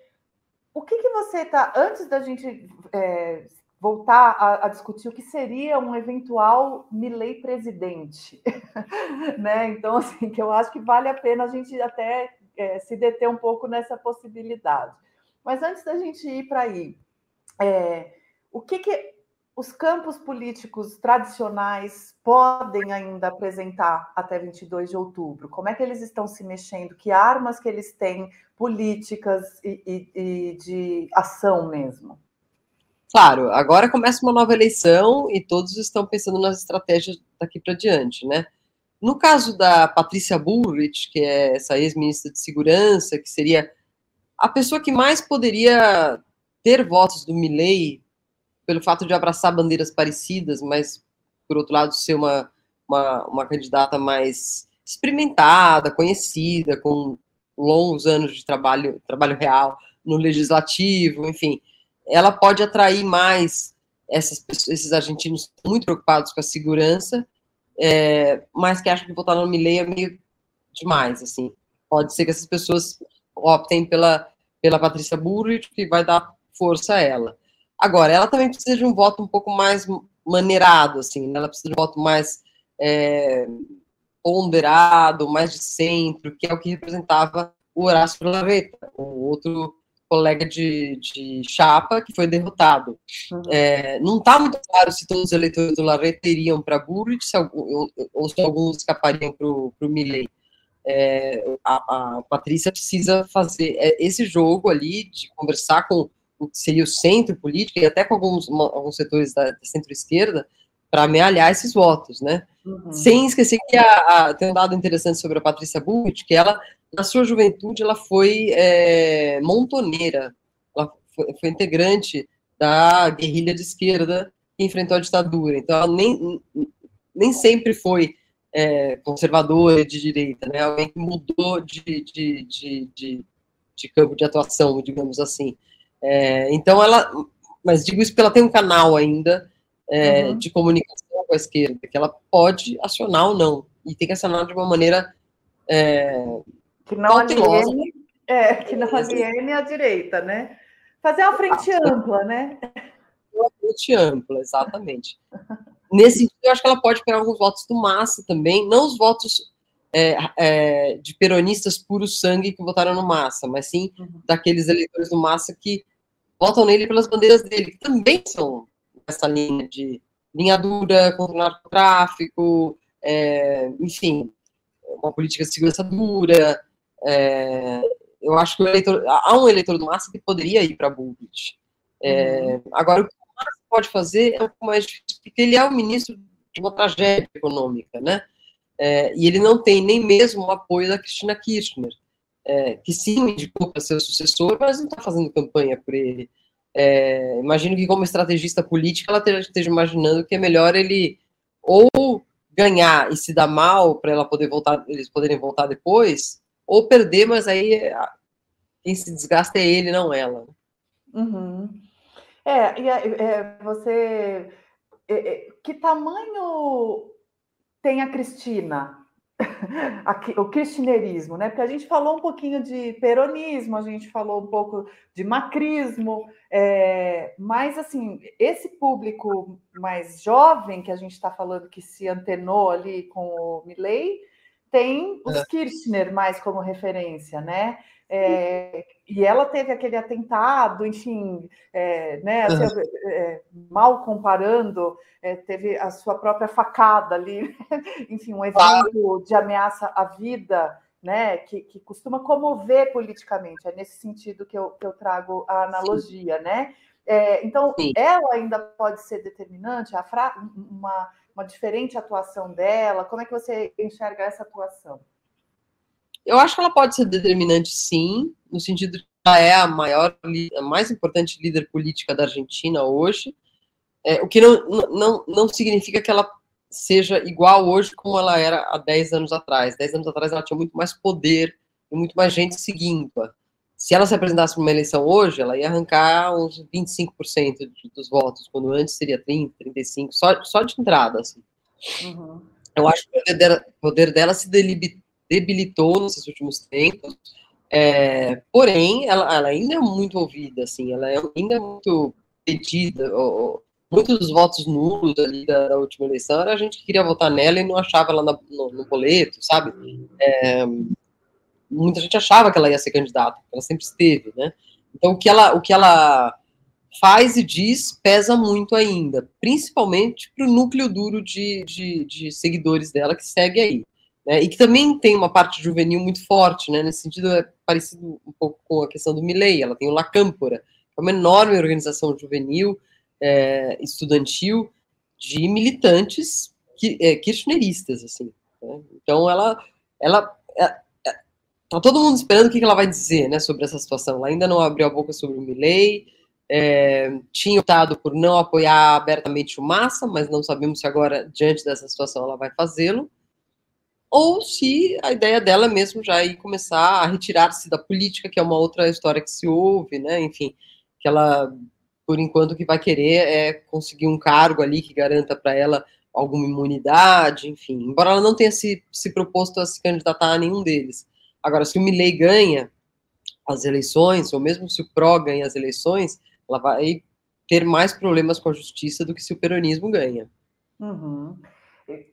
o que, que você está, antes da gente é, voltar a, a, discutir o que seria um eventual Milley presidente, né? Então, assim, que eu acho que vale a pena a gente até é, se deter um pouco nessa possibilidade. Mas antes da gente ir para aí, é, o que, que os campos políticos tradicionais podem ainda apresentar até 22 de outubro? Como é que eles estão se mexendo? Que armas que eles têm políticas e, e, e de ação mesmo? Claro, agora começa uma nova eleição e todos estão pensando nas estratégias daqui para diante, né? No caso da Patrícia Bullrich, que é essa ex-ministra de Segurança, que seria a pessoa que mais poderia ter votos do Milley pelo fato de abraçar bandeiras parecidas, mas, por outro lado, ser uma, uma, uma candidata mais experimentada, conhecida, com longos anos de trabalho, trabalho real no legislativo, enfim, ela pode atrair mais essas, esses argentinos muito preocupados com a segurança, é, mas que acham que votar no Milley é meio demais, assim. Pode ser que essas pessoas optem pela, pela Patrícia Burrich, que vai dar força a ela. Agora, ela também precisa de um voto um pouco mais maneirado, assim, né? ela precisa de um voto mais é, ponderado, mais de centro, que é o que representava o Horácio Larreta, o outro colega de, de chapa que foi derrotado. Uhum. É, não está muito claro se todos os eleitores do Larreta iriam para Burrit ou, ou, se alguns escapariam para o Milley. É, a, a Patrícia precisa fazer é, esse jogo ali de conversar com o que seria o centro político, e até com alguns, uma, alguns setores da, da centro-esquerda, para amealhar esses votos, né? Uhum. Sem esquecer que a, a, tem um dado interessante sobre a Patrícia Butt, que ela, na sua juventude, ela foi é, montoneira, ela foi, foi, integrante da guerrilha de esquerda que enfrentou a ditadura, então ela nem, nem sempre foi é, conservadora de direita, né? Alguém que mudou de, de, de, de, de campo de atuação, digamos assim. É, então ela, mas digo isso porque ela tem um canal ainda é, uhum. de comunicação com a esquerda, que ela pode acionar ou não, e tem que acionar de uma maneira é, que não aliene, é, que não aliene a direita, né? Fazer uma frente ampla, né? Uma frente ampla, exatamente. Nesse sentido, eu acho que ela pode pegar alguns votos do Massa também, não os votos é, é, de peronistas puro sangue que votaram no Massa, mas sim uhum. daqueles eleitores do Massa que votam nele pelas bandeiras dele, que também são essa linha de linha dura contra o narcotráfico, é, enfim, uma política de segurança dura. É, eu acho que eleitor, há um eleitor do Massa que poderia ir para Bullrich. É, uhum. Agora, o que pode fazer é um pouco mais difícil, porque ele é o ministro de uma tragédia econômica, né? É, e ele não tem nem mesmo o apoio da Cristina Kirchner é, que sim indicou para ser o sucessor, mas não está fazendo campanha por ele. É, imagino que, como estrategista política, ela esteja imaginando que é melhor ele ou ganhar e se dar mal para ela poder voltar, eles poderem voltar depois, ou perder, mas aí quem se desgasta é ele, não ela. Uhum. É, e é, você. É, é, que tamanho tem a Cristina o kirchnerismo, né? Porque a gente falou um pouquinho de peronismo, a gente falou um pouco de macrismo, é, mas assim, esse público mais jovem que a gente está falando que se antenou ali com o Milley, tem os é. Kirchner mais como referência, né? É, e ela teve aquele atentado, enfim, é, né, assim, é, mal comparando, é, teve a sua própria facada ali, enfim, um evento de ameaça à vida, né, que, que costuma comover politicamente, é nesse sentido que eu, que eu trago a analogia, Sim. né? É, então, Sim. ela ainda pode ser determinante, uma, uma diferente atuação dela, como é que você enxerga essa atuação? Eu acho que ela pode ser determinante, sim, no sentido de que ela é a maior, a mais importante líder política da Argentina hoje, é, o que não, não, não significa que ela seja igual hoje como ela era há 10 anos atrás. 10 anos atrás ela tinha muito mais poder e muito mais gente seguindo-a. se ela se apresentasse para uma eleição hoje, ela ia arrancar uns 25% dos votos, quando antes seria 30%, 35%, só, só de entrada. Assim. Uhum. Eu acho que o poder dela, poder dela se debilitou nesses últimos tempos, é, porém, ela, ela, ainda é muito ouvida, assim, ela é ainda é muito pedida. Muitos dos votos nulos ali da, da, última eleição era a gente que queria votar nela e não achava ela no, no, boleto, sabe? É, muita gente achava que ela ia ser candidata, ela sempre esteve, né? Então, o que ela, o que ela faz e diz pesa muito ainda, principalmente para o núcleo duro de, de, de, seguidores dela que segue aí. Né? E que também tem uma parte juvenil muito forte, né? Nesse sentido, é parecido um pouco com a questão do Milley. Ela tem o La Câmpora, que é uma enorme organização juvenil, é, estudantil, de militantes que, é, kirchneristas, assim. Né? Então, ela, ela é, Tá todo mundo esperando o que ela vai dizer, né, sobre essa situação. Ela ainda não abriu a boca sobre o Milley, é, tinha optado por não apoiar abertamente o Massa, mas não sabemos se agora, diante dessa situação, ela vai fazê-lo, ou se a ideia dela mesmo já é começar a retirar-se da política, que é uma outra história que se ouve, né, enfim, que ela, por enquanto, o que vai querer é conseguir um cargo ali que garanta para ela alguma imunidade, enfim, embora ela não tenha se, se proposto a se candidatar a nenhum deles. Agora, se o Milley ganha as eleições, ou mesmo se o PRO ganha as eleições, ela vai ter mais problemas com a justiça do que se o peronismo ganha. Uhum.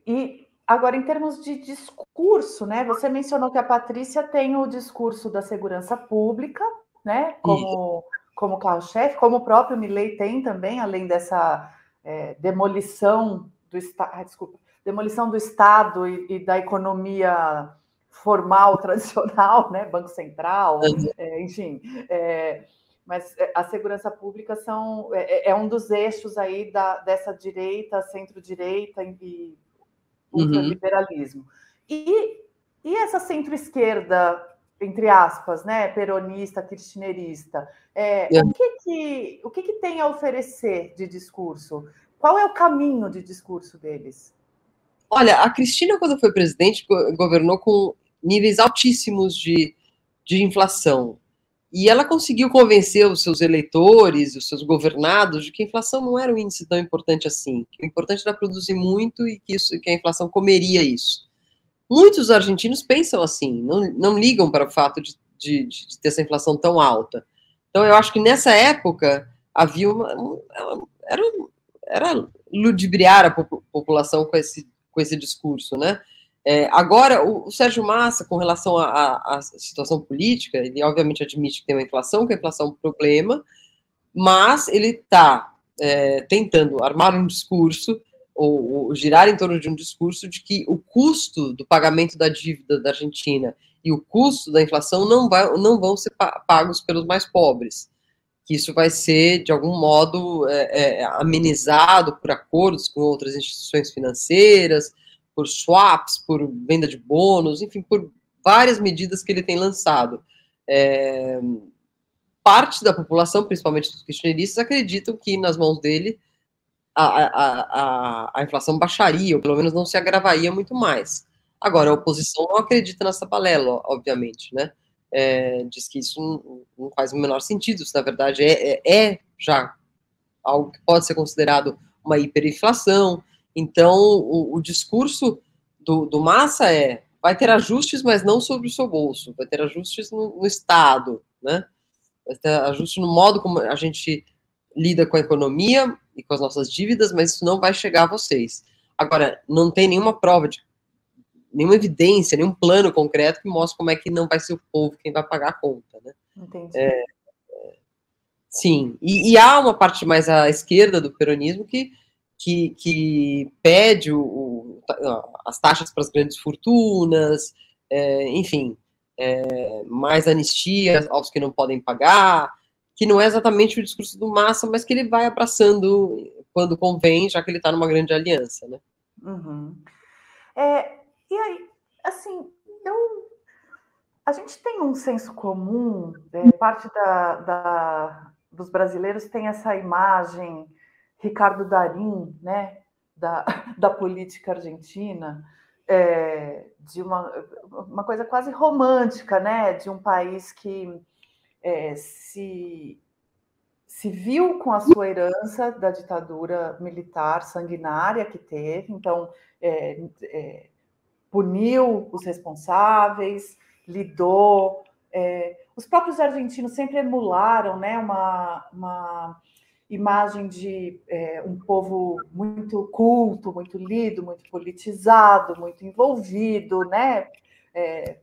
E agora, em termos de discurso, né? Você mencionou que a Patrícia tem o discurso da segurança pública, né? Como, como carro-chefe, como o próprio Milley tem também, além dessa é, demolição do Estado. Ah, desculpa, demolição do Estado e, e da economia formal, tradicional, né? Banco Central, é, enfim. É, mas é, a segurança pública são, é, é, é, um dos eixos aí da, dessa direita, centro-direita e. ultraliberalismo. Uhum. E, e essa centro-esquerda, entre aspas, né, peronista, kirchnerista, é, é, o, que, que, o que, que tem a oferecer de discurso? Qual é o caminho de discurso deles? Olha, a Cristina, quando foi presidente, governou com níveis altíssimos de, de inflação. E ela conseguiu convencer os seus eleitores, os seus governados, de que a inflação não era um índice tão importante assim. Que o importante era produzir muito e que, isso, que a inflação comeria isso. Muitos argentinos pensam assim, não, não ligam para o fato de, de, de ter essa inflação tão alta. Então, eu acho que nessa época havia uma. Era, era ludibriar a população com esse com esse discurso, né? É, agora, o, o, Sérgio Massa, com relação à situação política, ele obviamente admite que tem uma inflação, que a inflação é um problema, mas ele está é, tentando armar um discurso, ou, ou, girar em torno de um discurso de que o custo do pagamento da dívida da Argentina e o custo da inflação não, vai, não vão ser pagos pelos mais pobres que isso vai ser, de algum modo, é, é, amenizado por acordos com outras instituições financeiras, por swaps, por venda de bônus, enfim, por várias medidas que ele tem lançado. É, parte da população, principalmente dos kirchneristas, acreditam que nas mãos dele a, a, a, a inflação baixaria, ou pelo menos não se agravaria muito mais. Agora, a oposição não acredita nessa balela, obviamente, né? é, diz que isso não, não, faz o menor sentido, isso na verdade é, é, é, já algo que pode ser considerado uma hiperinflação. Então, o, o discurso do, do, Massa é: vai ter ajustes, mas não sobre o seu bolso, vai ter ajustes no, no Estado, né? vai ter ajuste no modo como a gente lida com a economia e com as nossas dívidas, mas isso não vai chegar a vocês. Agora, não tem nenhuma prova de nenhuma evidência, nenhum plano concreto que mostre como é que não vai ser o povo quem vai pagar a conta, né? Entendi. É, é, sim, e, e, há uma parte mais à esquerda do peronismo que, que, que pede o, o, as taxas para as grandes fortunas, é, enfim, é, mais anistia aos que não podem pagar, que não é exatamente o discurso do Massa, mas que ele vai abraçando quando convém, já que ele está numa grande aliança, né? Uhum. É, e aí, assim, eu. A gente tem um senso comum, é, parte da, da, dos brasileiros tem essa imagem, Ricardo Darim, né, da, da política argentina, é, de uma, uma coisa quase romântica, né, de um país que, é, se, se viu com a sua herança da ditadura militar sanguinária que teve, então é, é, puniu os responsáveis, lidou. É, os próprios argentinos sempre emularam né, uma, uma imagem de é, um povo muito culto, muito lido, muito politizado, muito envolvido, né? É,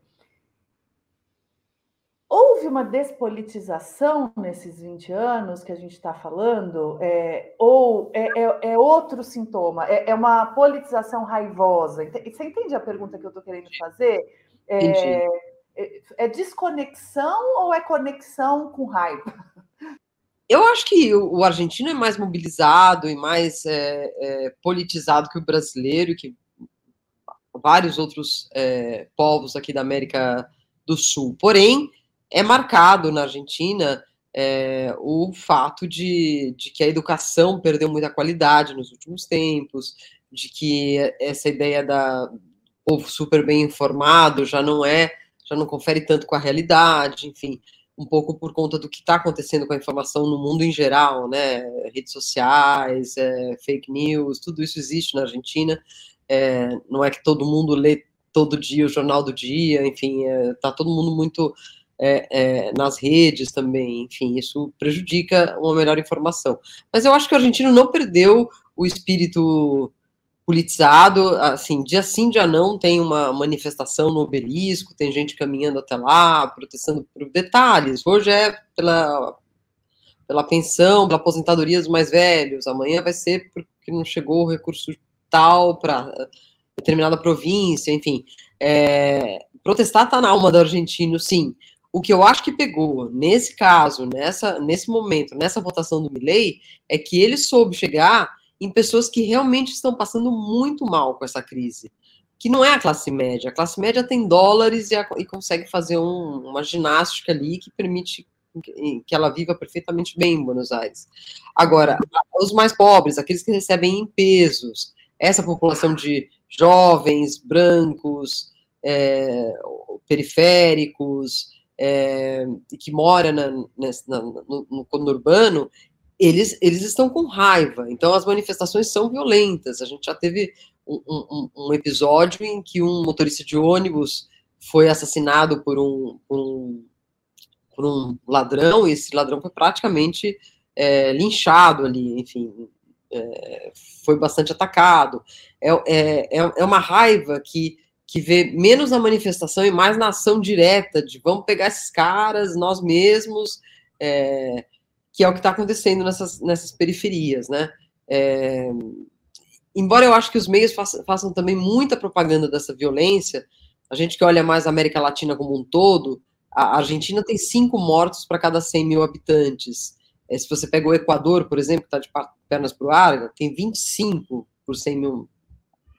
houve uma despolitização nesses 20 anos que a gente está falando, é, ou é, é, é, outro sintoma? É, é, uma politização raivosa? Você entende a pergunta que eu estou querendo fazer? É, é desconexão ou é conexão com raiva? Eu acho que o argentino é mais mobilizado e mais é, é, politizado que o brasileiro, que vários outros é, povos aqui da América do Sul. Porém, é marcado na Argentina é, o fato de, de, que a educação perdeu muita qualidade nos últimos tempos, de que essa ideia da povo super bem informado já não é, já não confere tanto com a realidade, enfim um pouco por conta do que está acontecendo com a informação no mundo em geral, né? Redes sociais, é, fake news, tudo isso existe na Argentina. É, não é que todo mundo lê todo dia o jornal do dia, enfim, está é, tá todo mundo muito é, é, nas redes também, enfim, isso prejudica uma melhor informação. Mas eu acho que o argentino não perdeu o espírito politizado, assim, dia sim, dia não, tem uma manifestação no obelisco, tem gente caminhando até lá, protestando por detalhes. Hoje é pela, pela pensão, pela aposentadoria dos mais velhos, amanhã vai ser porque não chegou o recurso tal para determinada província, enfim. É, protestar está na alma do argentino, sim. O que eu acho que pegou nesse caso, nessa, nesse momento, nessa votação do Milley, é que ele soube chegar em pessoas que realmente estão passando muito mal com essa crise, que não é a classe média. A classe média tem dólares e, a, e consegue fazer um, uma ginástica ali que permite que ela viva perfeitamente bem em Buenos Aires. Agora, os mais pobres, aqueles que recebem em pesos, essa população de jovens, brancos, é, periféricos, é, que mora na, na, no, no conurbano, eles, eles estão com raiva. Então, as manifestações são violentas. A gente já teve um, um, um episódio em que um motorista de ônibus foi assassinado por um, por um, por um ladrão, e esse ladrão foi praticamente é, linchado ali, enfim, é, foi bastante atacado. É, é, é, é uma raiva que, que vê menos na manifestação e mais na ação direta de vamos pegar esses caras, nós mesmos, é, que é o que está acontecendo nessas, nessas periferias, né? É, embora eu acho que os meios façam, façam, também muita propaganda dessa violência, a gente que olha mais a América Latina como um todo, a Argentina tem cinco mortos para cada 100 mil habitantes. É, se você pega o Equador, por exemplo, que está de pernas para o ar, tem 25 por 100 mil,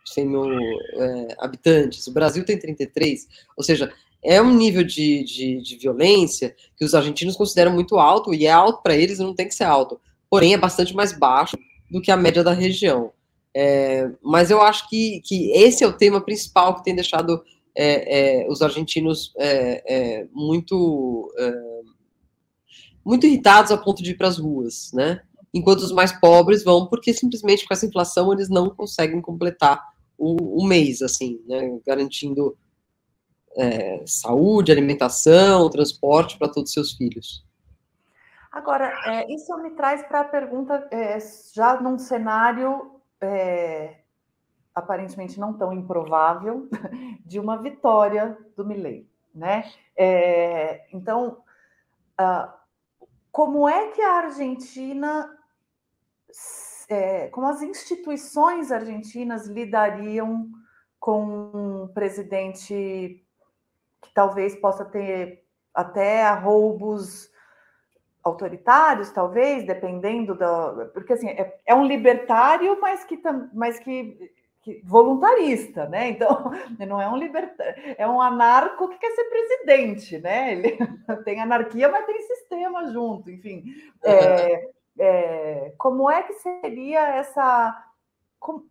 100 mil é, habitantes. O Brasil tem 33. Ou seja, é um nível de, de, de violência que os argentinos consideram muito alto, e é alto para eles, não tem que ser alto. Porém, é bastante mais baixo do que a média da região. É, mas eu acho que, que esse é o tema principal que tem deixado é, é, os argentinos é, é, muito, é, muito irritados a ponto de ir para as ruas, né? Enquanto os mais pobres vão porque simplesmente com essa inflação eles não conseguem completar o, o mês, assim, né? Garantindo é, saúde, alimentação, transporte para todos os seus filhos. Agora, é, isso me traz para a pergunta, é, já num cenário é, aparentemente não tão improvável, de uma vitória do Milley, né? É, então, uh, como é que a Argentina, é, como as instituições argentinas lidariam com um presidente talvez possa ter até roubos autoritários, talvez, dependendo da. Porque assim, é, é um libertário, mas que, mas que, que, voluntarista, né? Então, não é um libertário, é um anarco que quer ser presidente, né? Ele tem anarquia, mas tem sistema junto, enfim. É, é, como é que seria essa. Como,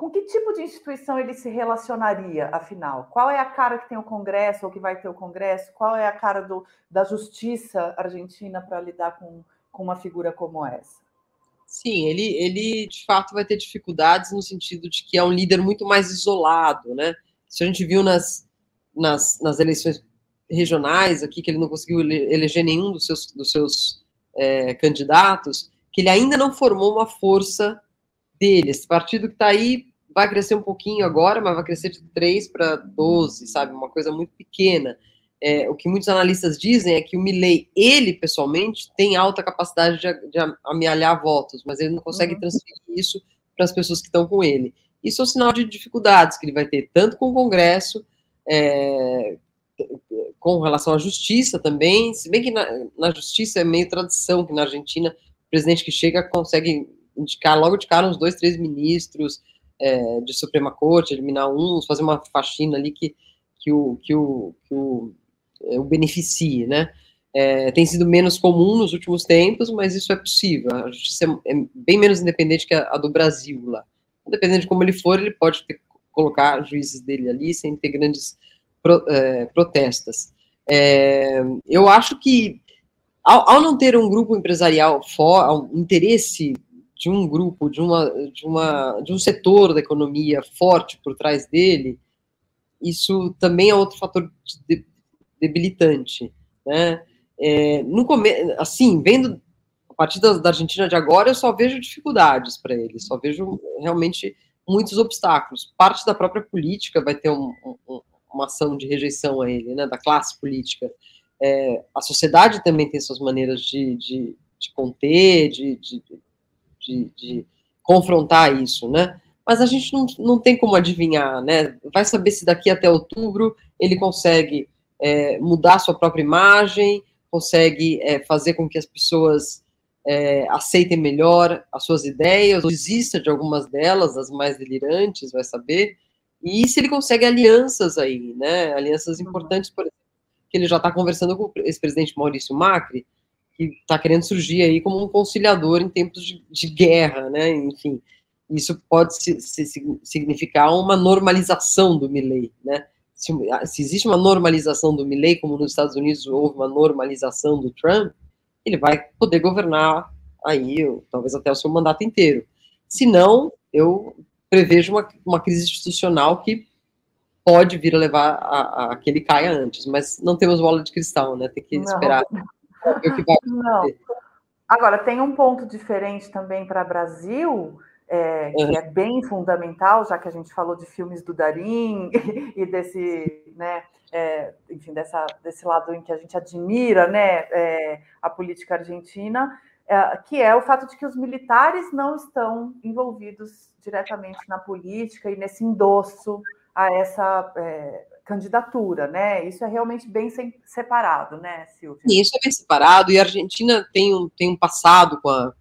com que tipo de instituição ele se relacionaria, afinal? Qual é a cara que tem o Congresso ou que vai ter o Congresso? Qual é a cara do, da justiça argentina para lidar com, com uma figura como essa? Sim, ele, ele de fato vai ter dificuldades no sentido de que é um líder muito mais isolado, né? Isso a gente viu nas, nas, nas eleições regionais aqui, que ele não conseguiu eleger nenhum dos seus, dos seus é, candidatos, que ele ainda não formou uma força dele. Esse partido que está aí vai crescer um pouquinho agora, mas vai crescer de 3 para 12, sabe? Uma coisa muito pequena. É, o que muitos analistas dizem é que o Milley, ele pessoalmente, tem alta capacidade de, de amealhar votos, mas ele não consegue uhum. transferir isso para as pessoas que estão com ele. Isso é um sinal de dificuldades que ele vai ter, tanto com o Congresso, é, com relação à justiça também, se bem que na, na, justiça é meio tradição que na Argentina o presidente que chega consegue indicar logo de cara uns dois, três ministros, é, de Suprema Corte, eliminar uns, fazer uma faxina ali que, que, o, que, o, que o, é, o beneficie, né? É, tem sido menos comum nos últimos tempos, mas isso é possível. A justiça é, é bem menos independente que a, a, do Brasil lá. Dependendo de como ele for, ele pode ter, colocar juízes dele ali sem ter grandes pro, é, protestas. É, eu acho que, ao, ao, não ter um grupo empresarial forte, um interesse de um grupo, de, uma, de, uma, de um setor da economia forte por trás dele, isso também é outro fator de, debilitante, né? É, no assim, vendo a partir da, da, Argentina de agora, eu só vejo dificuldades para ele, só vejo realmente muitos obstáculos. Parte da própria política vai ter um, um, uma ação de rejeição a ele, né, da classe política. É, a sociedade também tem suas maneiras de, de, de conter, de, de de, de confrontar isso, né? Mas a gente não, não tem como adivinhar, né? Vai saber se daqui até outubro ele consegue é, mudar sua própria imagem, consegue é, fazer com que as pessoas é, aceitem melhor as suas ideias, ou desista de algumas delas, as mais delirantes, vai saber. E se ele consegue alianças aí, né? Alianças uhum. importantes, por exemplo, que ele já está conversando com o ex-presidente Maurício Macri, que está querendo surgir aí como um conciliador em tempos de, de guerra, né? Enfim, isso pode se, se, significar uma normalização do Milley, né? Se, se, existe uma normalização do Milley, como nos Estados Unidos houve uma normalização do Trump, ele vai poder governar aí, talvez até o seu mandato inteiro. Se não, eu prevejo uma, uma crise institucional que pode vir a levar a, a, que ele caia antes, mas não temos bola de cristal, né? Tem que não. esperar não. Agora, tem um ponto diferente também para Brasil, é, que é bem fundamental, já que a gente falou de filmes do Darim e desse, né, é, enfim, dessa, desse lado em que a gente admira, né, é, a política argentina, é, que é o fato de que os militares não estão envolvidos diretamente na política e nesse endosso a essa é, candidatura, né? Isso é realmente bem separado, né, Silvia? Isso é bem separado, e a Argentina tem um, tem um passado com a,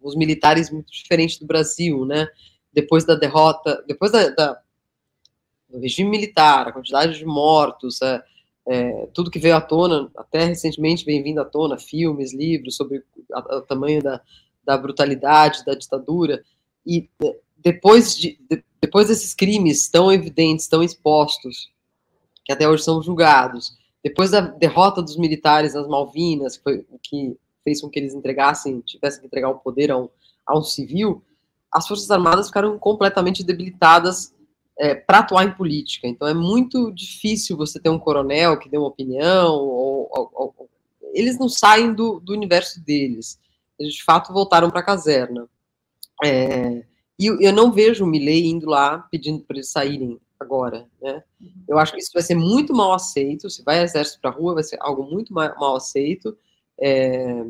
os militares muito diferente do Brasil, né? Depois da derrota, depois da, da do regime militar, a quantidade de mortos, é, é, tudo que veio à tona, até recentemente vem vindo à tona, filmes, livros sobre o tamanho da, da brutalidade da ditadura, e é, depois, de, de, depois desses crimes tão evidentes, tão expostos, que até hoje são julgados. Depois da derrota dos militares nas Malvinas, que foi que fez com que eles entregassem, tivessem que entregar o poder a um, a um civil, as Forças Armadas ficaram completamente debilitadas é, para atuar em política. Então é muito difícil você ter um coronel que dê uma opinião, ou, ou, ou, eles não saem do, do, universo deles. Eles de fato voltaram para a caserna. É, e eu não vejo o Milley indo lá pedindo para eles saírem agora, né? Uhum. Eu acho que isso vai ser muito mal aceito. Se vai exército para a rua, vai ser algo muito mal, mal aceito, é,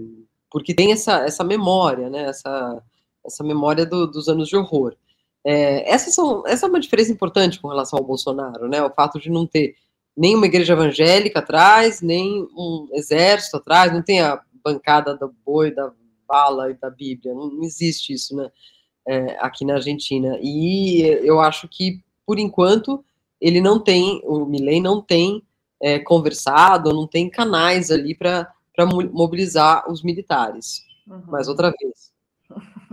porque tem essa, essa memória, né? Essa, essa memória do, dos anos de horror. É, essa, são, essa é uma diferença importante com relação ao Bolsonaro, né? O fato de não ter nem uma igreja evangélica atrás, nem um exército atrás, não tem a bancada do boi, da bala e da Bíblia, não, não existe isso, né? É, aqui na Argentina. E eu acho que por enquanto, ele não tem, o Milley não tem é, conversado, não tem canais ali para mobilizar os militares. Uhum. Mais outra vez.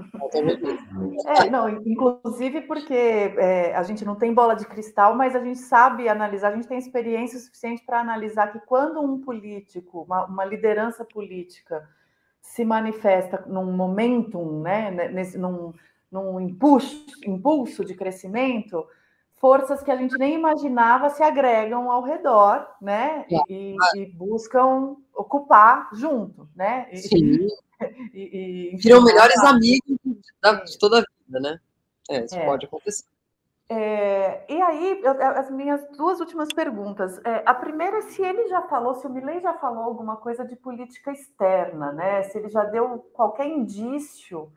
É, não, inclusive porque é, a gente não tem bola de cristal, mas a gente sabe analisar, a gente tem experiência suficiente para analisar que quando um político, uma, uma, liderança política, se manifesta num momentum, né, nesse, num, num impulso, impulso de crescimento, forças que a gente nem imaginava se agregam ao redor, né? E, e buscam ocupar junto, né? Sim. E, e, Viram melhores amigos de toda a vida, né? É, isso é. pode acontecer. É, e aí, as minhas duas últimas perguntas. É, a primeira é se ele já falou, se o Milley já falou alguma coisa de política externa, né? Se ele já deu qualquer indício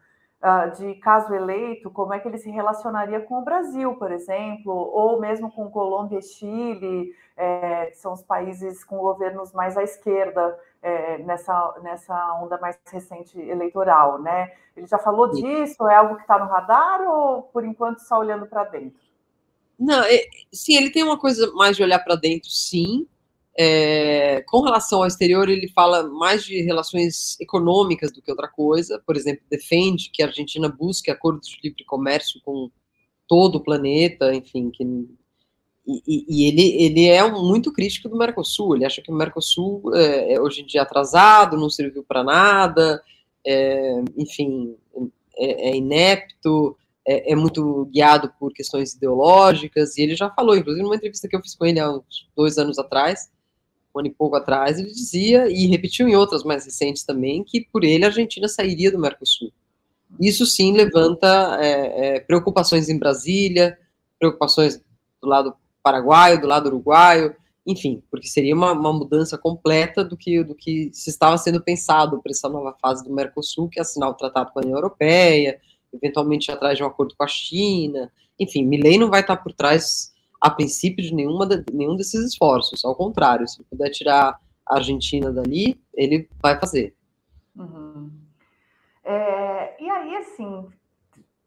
de caso eleito, como é que ele se relacionaria com o Brasil, por exemplo, ou mesmo com Colômbia e Chile, é, que são os países com governos mais à esquerda é, nessa, nessa onda mais recente eleitoral, né? Ele já falou sim. disso? É algo que está no radar ou, por enquanto, só olhando para dentro? Não, é, sim, ele tem uma coisa mais de olhar para dentro, sim. É, com relação ao exterior, ele fala mais de relações econômicas do que outra coisa. Por exemplo, defende que a Argentina busque acordos de livre comércio com todo o planeta, enfim, que e, e, ele, ele é muito crítico do Mercosul, ele acha que o Mercosul é, é hoje em dia atrasado, não serviu para nada, é, enfim, é, é inepto, é, é, muito guiado por questões ideológicas, e ele já falou, inclusive numa entrevista que eu fiz com ele há uns dois anos atrás, um ano e pouco atrás, ele dizia, e repetiu em outras mais recentes também, que por ele a Argentina sairia do Mercosul. Isso sim levanta é, preocupações em Brasília, preocupações do lado paraguaio, do lado uruguaio, enfim, porque seria uma, uma mudança completa do que, do que se estava sendo pensado para essa nova fase do Mercosul, que é assinar o tratado com a União Europeia, eventualmente atrás de um acordo com a China, enfim, Milley não vai estar por trás, a princípio, de nenhuma, nenhum desses esforços, ao contrário, se puder tirar a Argentina dali, ele vai fazer. Uhum. É, e aí, assim,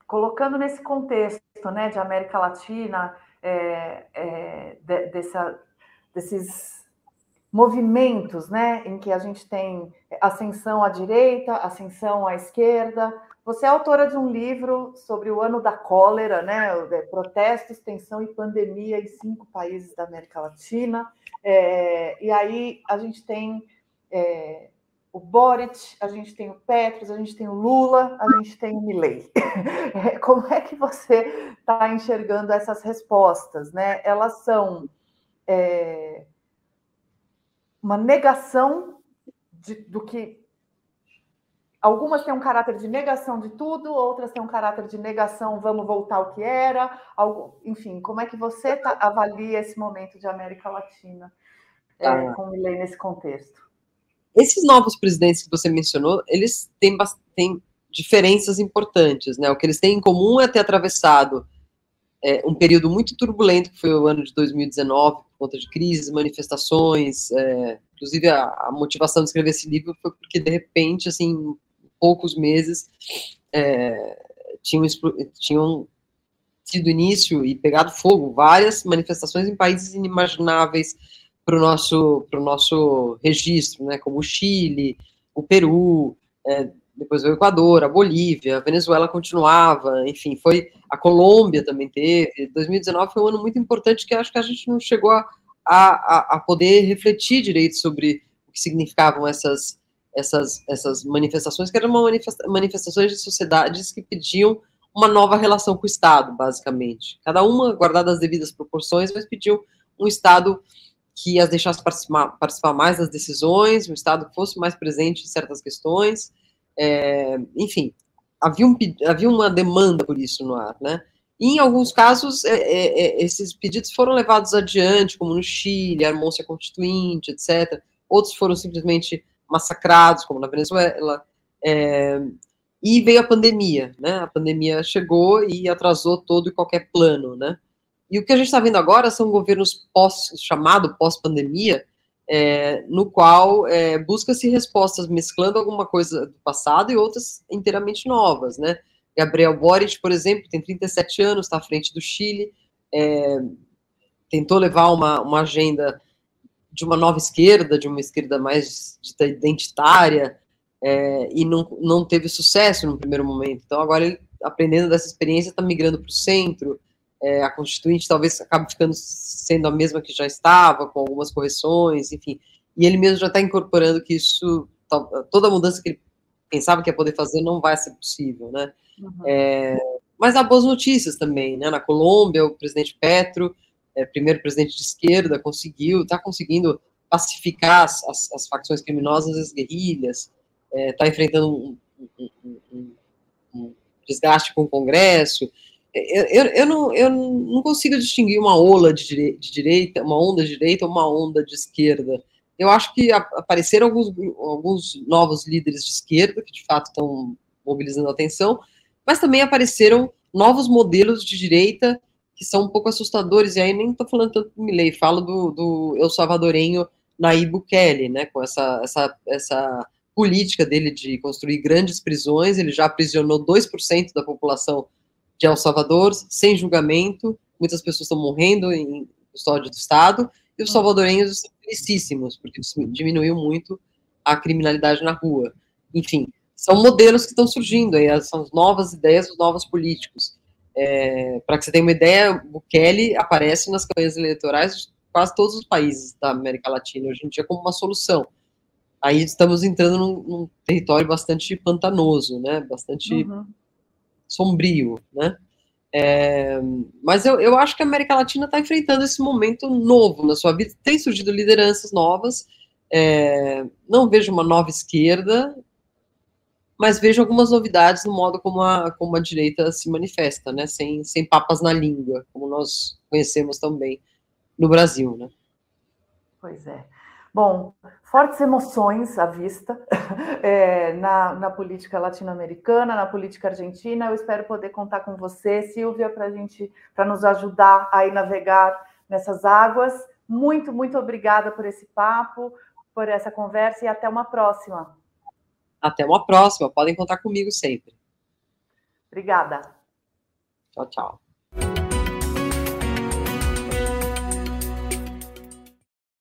colocando nesse contexto né, de América Latina, é, é, de, dessa, desses movimentos, né, em que a gente tem ascensão à direita, ascensão à esquerda. Você é autora de um livro sobre o ano da cólera, né, é, protestos, tensão e pandemia em cinco países da América Latina. É, e aí a gente tem é, o Boric, a gente tem o Petros, a gente tem o Lula, a gente tem o Milley. Como é que você está enxergando essas respostas? Né? Elas são é, uma negação de, do que. Algumas têm um caráter de negação de tudo, outras têm um caráter de negação, vamos voltar ao que era. Algo, enfim, como é que você tá, avalia esse momento de América Latina é, ah. com o Milley nesse contexto? Esses novos presidentes que você mencionou, eles têm, têm diferenças importantes, né? O que eles têm em comum é ter atravessado é, um período muito turbulento, que foi o ano de 2019, por conta de crises, manifestações, é, inclusive a, a, motivação de escrever esse livro foi porque, de repente, assim, poucos meses, é, tinham, tinham tido início e pegado fogo várias manifestações em países inimagináveis, para o nosso, nosso registro, né, como o Chile, o Peru, é, depois o Equador, a Bolívia, a Venezuela continuava, enfim, foi a Colômbia também teve. 2019 foi um ano muito importante que acho que a gente não chegou a, a, a poder refletir direito sobre o que significavam essas, essas, essas manifestações, que eram manifesta manifestações de sociedades que pediam uma nova relação com o Estado, basicamente. Cada uma guardada as devidas proporções, mas pediu um Estado que as deixasse participar, participar mais das decisões, o Estado fosse mais presente em certas questões, é, enfim, havia, um, havia uma demanda por isso no ar, né? E em alguns casos, é, é, é, esses pedidos foram levados adiante, como no Chile, a Constituinte, etc. Outros foram simplesmente massacrados, como na Venezuela. É, e veio a pandemia, né? A pandemia chegou e atrasou todo e qualquer plano, né? E o que a gente está vendo agora são governos pós, chamado pós-pandemia, é, no qual é, busca-se respostas mesclando alguma coisa do passado e outras inteiramente novas, né? Gabriel Boric, por exemplo, tem 37 anos, está à frente do Chile, é, tentou levar uma, uma agenda de uma nova esquerda, de uma esquerda mais identitária, é, e não, não teve sucesso no primeiro momento. Então, agora ele, aprendendo dessa experiência, está migrando para o centro. É, a Constituinte talvez acabe ficando sendo a mesma que já estava, com algumas correções, enfim. E ele mesmo já está incorporando que isso, toda a mudança que ele pensava que ia poder fazer não vai ser possível, né? Uhum. É, mas há boas notícias também, né? Na Colômbia, o presidente Petro, é, primeiro presidente de esquerda, conseguiu, está conseguindo pacificar as, as, as, facções criminosas, as guerrilhas, está é, enfrentando um, um, um, um, desgaste com o Congresso. Eu, eu, eu, não, eu não consigo distinguir uma ola de, direi de direita, uma onda de direita ou uma onda de esquerda. Eu acho que apareceram alguns, alguns novos líderes de esquerda que de fato estão mobilizando a atenção, mas também apareceram novos modelos de direita que são um pouco assustadores, e aí nem estou falando tanto do Milley, falo do, do El Salvadorenho Nayib Bukele, né, com essa, essa, essa política dele de construir grandes prisões, ele já aprisionou 2% da população de El Salvador, sem julgamento, muitas pessoas estão morrendo em custódia do Estado, e os salvadorenhos estão felicíssimos, porque diminuiu muito a criminalidade na rua. Enfim, são modelos que estão surgindo, aí, são novas ideias dos novos políticos. É, Para que você tenha uma ideia, Bukele aparece nas campanhas eleitorais de quase todos os países da América Latina hoje em dia como uma solução aí estamos entrando num, num território bastante pantanoso, né? Bastante uhum. sombrio, né? É, mas eu, eu acho que a América Latina está enfrentando esse momento novo na sua vida. Tem surgido lideranças novas. É, não vejo uma nova esquerda, mas vejo algumas novidades no modo como a, como a direita se manifesta, né? Sem, sem papas na língua, como nós conhecemos também no Brasil, né? Pois é. Bom, fortes emoções à vista é, na, na, política latino-americana, na política argentina. Eu espero poder contar com você, Silvia, para gente, para nos ajudar a navegar nessas águas. Muito, muito obrigada por esse papo, por essa conversa e até uma próxima. Até uma próxima. Podem contar comigo sempre. Obrigada. Tchau, tchau.